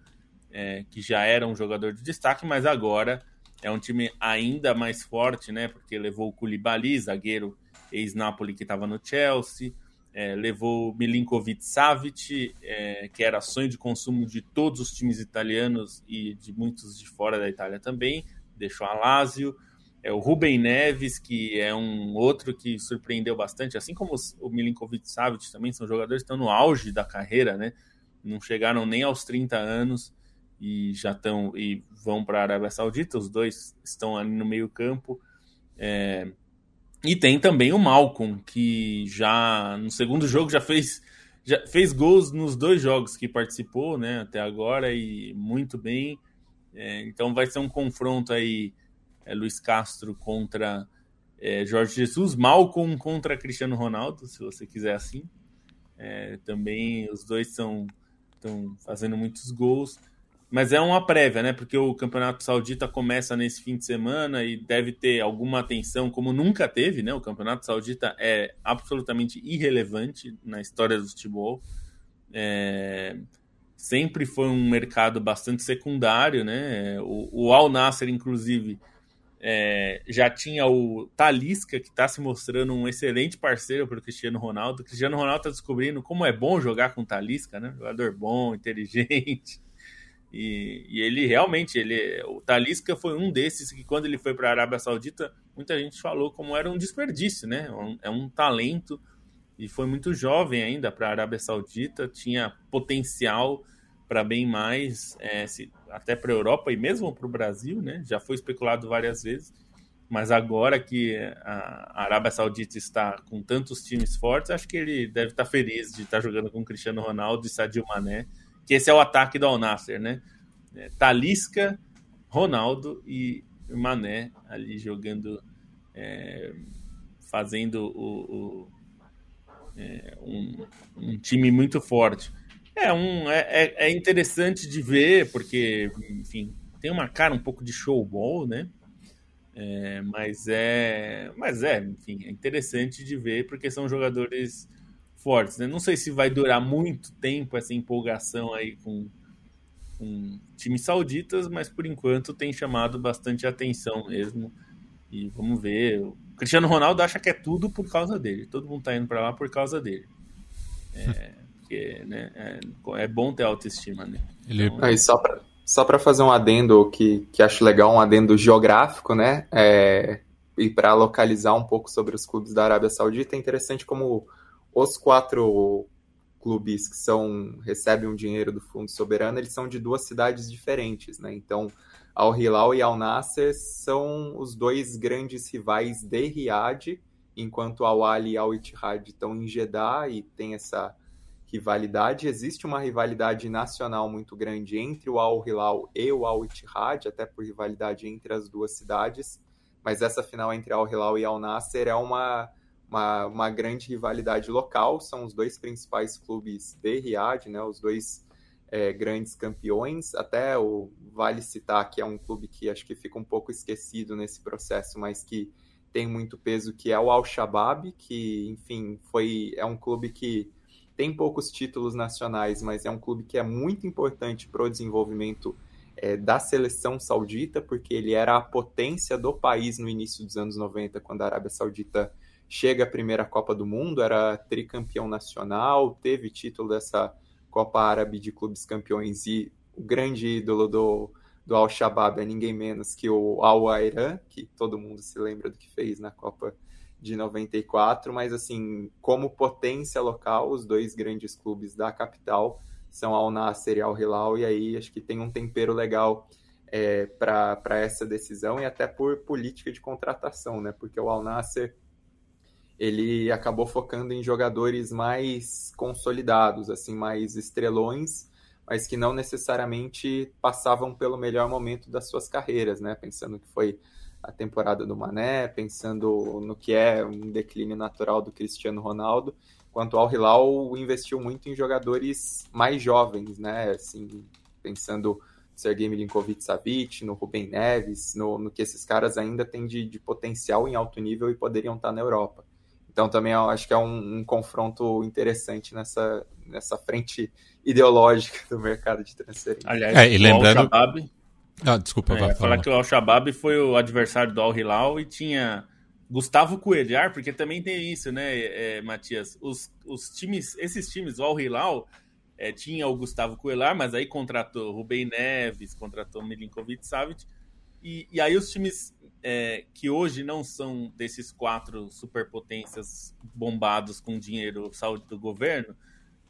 é, que já era um jogador de destaque, mas agora é um time ainda mais forte, né? Porque levou o Koulibaly, zagueiro ex-Napoli que estava no Chelsea, é, levou Milinkovic Savic, é, que era sonho de consumo de todos os times italianos e de muitos de fora da Itália também, deixou a Lazio, é, o Rubem Neves, que é um outro que surpreendeu bastante, assim como o Milinkovic Savic também, são jogadores que estão no auge da carreira, né? Não chegaram nem aos 30 anos e já estão e vão para a Arábia Saudita, os dois estão ali no meio campo. É, e tem também o Malcolm, que já no segundo jogo já fez, já fez gols nos dois jogos que participou, né, até agora, e muito bem. É, então vai ser um confronto aí, é, Luiz Castro contra é, Jorge Jesus, Malcolm contra Cristiano Ronaldo, se você quiser assim. É, também os dois estão fazendo muitos gols. Mas é uma prévia, né? Porque o Campeonato Saudita começa nesse fim de semana e deve ter alguma atenção, como nunca teve, né? O Campeonato Saudita é absolutamente irrelevante na história do futebol. É... Sempre foi um mercado bastante secundário, né? O, o Al Nasser, inclusive, é... já tinha o Talisca, que está se mostrando um excelente parceiro para o Cristiano Ronaldo. O Cristiano Ronaldo está descobrindo como é bom jogar com o Talisca, né? Jogador bom, inteligente. E, e, ele realmente, ele, o Talisca foi um desses que quando ele foi para a Arábia Saudita, muita gente falou como era um desperdício, né? Um, é um talento e foi muito jovem ainda para a Arábia Saudita, tinha potencial para bem mais, é, se, até para a Europa e mesmo para o Brasil, né? Já foi especulado várias vezes, mas agora que a Arábia Saudita está com tantos times fortes, acho que ele deve estar feliz de estar jogando com Cristiano Ronaldo e Sadio Mané que esse é o ataque do Al-Nasser, né? É, Talisca, Ronaldo e Mané ali jogando, é, fazendo o, o é, um, um, time muito forte. É, um, é, é, é interessante de ver, porque, enfim, tem uma cara um pouco de showball, né? É, mas é, mas é, enfim, é interessante de ver porque são jogadores fortes. Né? Não sei se vai durar muito tempo essa empolgação aí com, com times sauditas, mas por enquanto tem chamado bastante atenção mesmo. E vamos ver. O Cristiano Ronaldo acha que é tudo por causa dele. Todo mundo tá indo para lá por causa dele. É, porque né, é, é, bom ter autoestima, né? Ele... Então, Aí, só para só para fazer um adendo que, que acho legal, um adendo geográfico, né? É, e para localizar um pouco sobre os clubes da Arábia Saudita, é interessante como os quatro clubes que são recebem um dinheiro do Fundo Soberano, eles são de duas cidades diferentes, né? Então, Al Hilal e Al Nasser são os dois grandes rivais de Riad, enquanto Al Ali e Al Ittihad estão em Jeddah e tem essa rivalidade. Existe uma rivalidade nacional muito grande entre o Al Hilal e o Al Ittihad, até por rivalidade entre as duas cidades. Mas essa final entre Al Hilal e Al Nasser é uma, uma, uma grande rivalidade local. São os dois principais clubes de Riad, né? Os dois é, grandes campeões. Até o vale citar que é um clube que acho que fica um pouco esquecido nesse processo, mas que tem muito peso, que é o Al Shabab, que enfim foi é um clube que tem poucos títulos nacionais, mas é um clube que é muito importante para o desenvolvimento é, da seleção saudita, porque ele era a potência do país no início dos anos 90, quando a Arábia Saudita chega à primeira Copa do Mundo, era tricampeão nacional, teve título dessa Copa Árabe de Clubes Campeões e o grande ídolo do, do Al-Shabaab é ninguém menos que o Al-Airan, que todo mundo se lembra do que fez na Copa de 94, mas assim, como potência local, os dois grandes clubes da capital são Al Nasser e Al Hilal, e aí acho que tem um tempero legal é, para essa decisão e até por política de contratação, né? Porque o Al Nasser ele acabou focando em jogadores mais consolidados, assim, mais estrelões, mas que não necessariamente passavam pelo melhor momento das suas carreiras, né? Pensando que foi a temporada do Mané, pensando no que é um declínio natural do Cristiano Ronaldo, quanto ao Hilal investiu muito em jogadores mais jovens, né? Assim, pensando no Sergei Milinkovic-Savic, no Rubem Neves, no, no, que esses caras ainda têm de, de, potencial em alto nível e poderiam estar na Europa. Então também acho que é um, um confronto interessante nessa, nessa frente ideológica do mercado de transferência. Aliás, é, e lembrando... Ah, desculpa, é, vai falar que o Al-Shabaab foi o adversário do Al-Hilal e tinha Gustavo Coelhar, porque também tem isso, né, é, Matias? Os, os times, esses times, o Al-Hilal é, tinha o Gustavo Coelhar, mas aí contratou Rubem Neves, contratou Milinkovic Savic, e, e aí os times é, que hoje não são desses quatro superpotências bombados com dinheiro saúde do governo,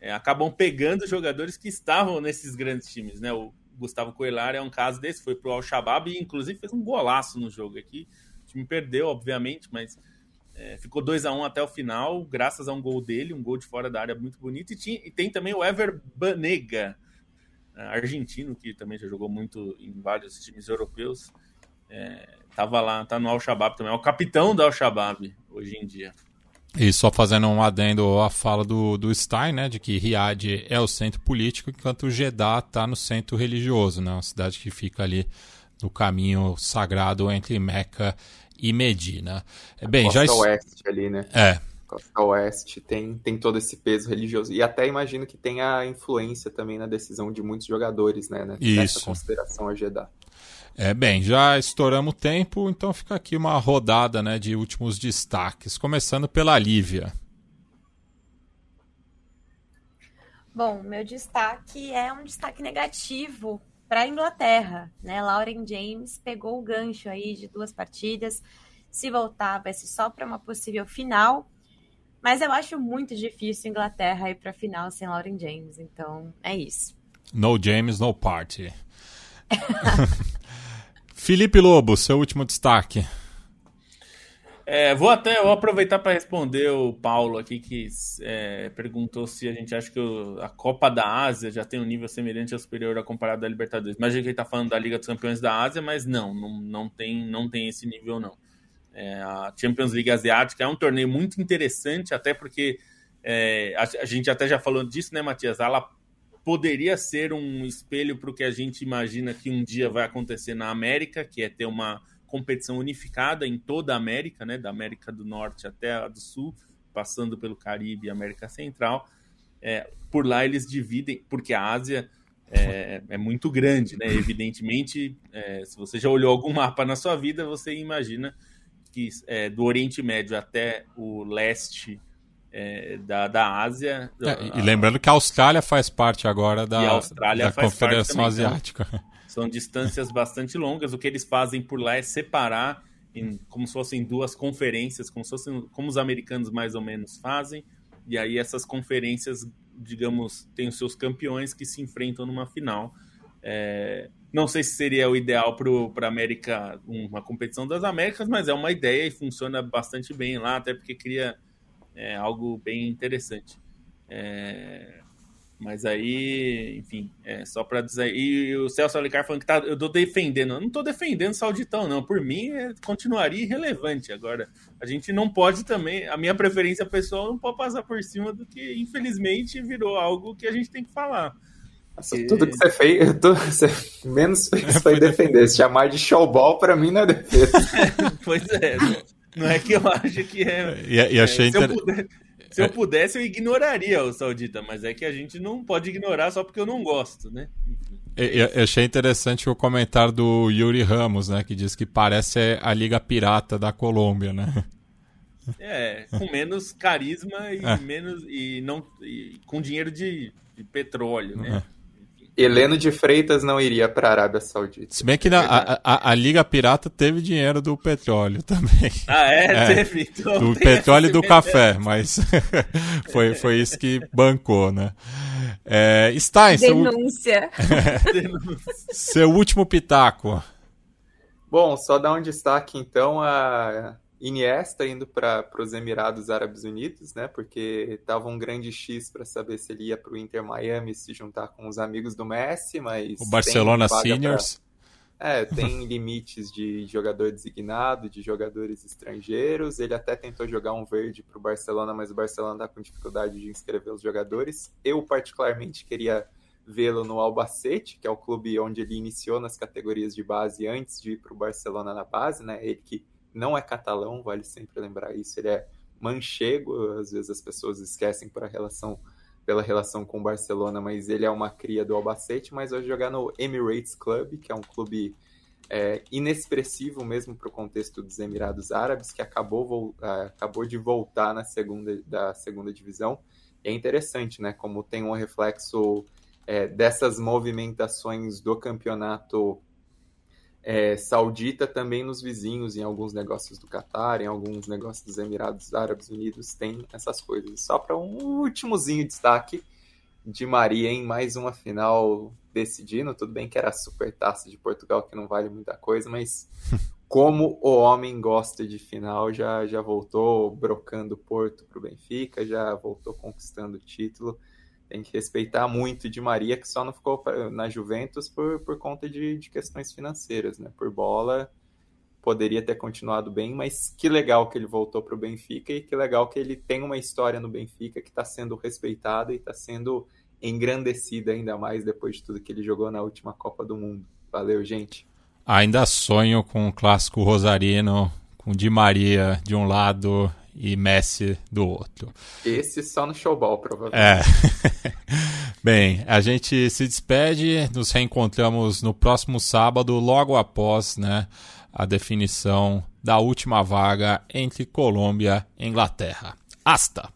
é, acabam pegando jogadores que estavam nesses grandes times, né? O, Gustavo Coelar é um caso desse, foi pro Al-Shabaab e inclusive fez um golaço no jogo aqui. O time perdeu, obviamente, mas é, ficou 2 a 1 um até o final, graças a um gol dele, um gol de fora da área muito bonito. E, tinha, e tem também o Ever Banega, argentino, que também já jogou muito em vários times europeus. É, tava lá, tá no Al-Shabaab também, é o capitão do Al-Shabaab hoje em dia. E só fazendo um adendo à fala do, do Stein, né, de que Riad é o centro político, enquanto Jeddah está no centro religioso, né, uma cidade que fica ali no caminho sagrado entre Meca e Medina. É, bem, Costa já oeste ali, né? É. Costa oeste tem, tem todo esse peso religioso. E até imagino que tenha influência também na decisão de muitos jogadores, né, né Isso. nessa consideração a Jeddah. É, bem, já estouramos o tempo, então fica aqui uma rodada né, de últimos destaques, começando pela Lívia. Bom, meu destaque é um destaque negativo para a Inglaterra, né? Lauren James pegou o gancho aí de duas partidas. Se voltar, vai ser só para uma possível final. Mas eu acho muito difícil a Inglaterra ir para a final sem Lauren James. Então, é isso. No James, no party. Felipe Lobo, seu último destaque. É, vou até vou aproveitar para responder o Paulo aqui que é, perguntou se a gente acha que o, a Copa da Ásia já tem um nível semelhante ou superior comparado da Libertadores. Imagina que ele está falando da Liga dos Campeões da Ásia, mas não, não, não, tem, não tem esse nível não. É, a Champions League Asiática é um torneio muito interessante, até porque é, a, a, gente até já falou disso, né, Matias? Ela poderia ser um espelho para o que a gente imagina que um dia vai acontecer na América, que é ter uma competição unificada em toda a América, né, da América do Norte até a do Sul, passando pelo Caribe e América Central. É, por lá eles dividem, porque a Ásia é, é muito grande, né? Evidentemente, é, se você já olhou algum mapa na sua vida, você imagina que é, do Oriente Médio até o leste é, da, da Ásia. É, e lembrando que a Austrália faz parte agora da, da Confederação também, então. Asiática. Então, são distâncias bastante longas. O que eles fazem por lá é separar em, como se fossem duas conferências, como, fossem, como os americanos mais ou menos fazem. E aí essas conferências, digamos, têm os seus campeões que se enfrentam numa final. É, não sei se seria o ideal para a América, uma competição das Américas, mas é uma ideia e funciona bastante bem lá, até porque cria é, algo bem interessante. É, mas aí, enfim, é só para dizer. E o Celso Alencar falando que tá, eu tô defendendo. Eu não tô defendendo o Sauditão, não. Por mim, é, continuaria irrelevante. Agora, a gente não pode também. A minha preferência pessoal não pode passar por cima do que, infelizmente, virou algo que a gente tem que falar. Nossa, tudo que você fez, tudo, você menos fez foi defender. Se chamar de showball, para mim, não é defesa. pois é. Não é que eu acho que é. E, e achei é, se, eu puder, se eu pudesse, eu ignoraria o Saudita, mas é que a gente não pode ignorar só porque eu não gosto, né? Eu, eu achei interessante o comentário do Yuri Ramos, né? Que diz que parece a Liga Pirata da Colômbia, né? É, com menos carisma e é. menos. e não. E com dinheiro de, de petróleo, né? Heleno de Freitas não iria para a Arábia Saudita. Se bem que na, a, a, a, Liga Pirata teve dinheiro do petróleo também. Ah, é? é teve. Então, do petróleo e do café, mas foi, foi isso que bancou, né? É, Stein, Denúncia. Seu... seu último pitaco. Bom, só dar um destaque então a Iniesta indo para os Emirados Árabes Unidos, né? Porque tava um grande X para saber se ele ia para o Inter Miami se juntar com os amigos do Messi, mas o Barcelona Seniors. Pra... É, tem limites de jogador designado, de jogadores estrangeiros. Ele até tentou jogar um verde para o Barcelona, mas o Barcelona está com dificuldade de inscrever os jogadores. Eu particularmente queria vê-lo no Albacete, que é o clube onde ele iniciou nas categorias de base antes de ir para o Barcelona na base, né? Ele que não é catalão, vale sempre lembrar isso, ele é manchego, às vezes as pessoas esquecem por a relação, pela relação com o Barcelona, mas ele é uma cria do Albacete, mas vai jogar no Emirates Club, que é um clube é, inexpressivo mesmo para o contexto dos Emirados Árabes, que acabou, uh, acabou de voltar na segunda, da segunda divisão. E é interessante, né, como tem um reflexo é, dessas movimentações do campeonato é, saudita também nos vizinhos, em alguns negócios do Catar, em alguns negócios dos Emirados Árabes Unidos, tem essas coisas. Só para um últimozinho destaque de Maria em mais uma final decidindo. Tudo bem que era a super taça de Portugal, que não vale muita coisa, mas como o homem gosta de final, já, já voltou brocando Porto para o Benfica, já voltou conquistando o título tem que respeitar muito de Maria, que só não ficou na Juventus por, por conta de, de questões financeiras, né? Por bola, poderia ter continuado bem, mas que legal que ele voltou para o Benfica e que legal que ele tem uma história no Benfica que está sendo respeitada e está sendo engrandecida ainda mais depois de tudo que ele jogou na última Copa do Mundo. Valeu, gente. Ainda sonho com o clássico rosarino, com Di Maria de um lado e Messi do outro. Esse só no showball, provavelmente. É. Bem, a gente se despede, nos reencontramos no próximo sábado, logo após né, a definição da última vaga entre Colômbia e Inglaterra. Hasta!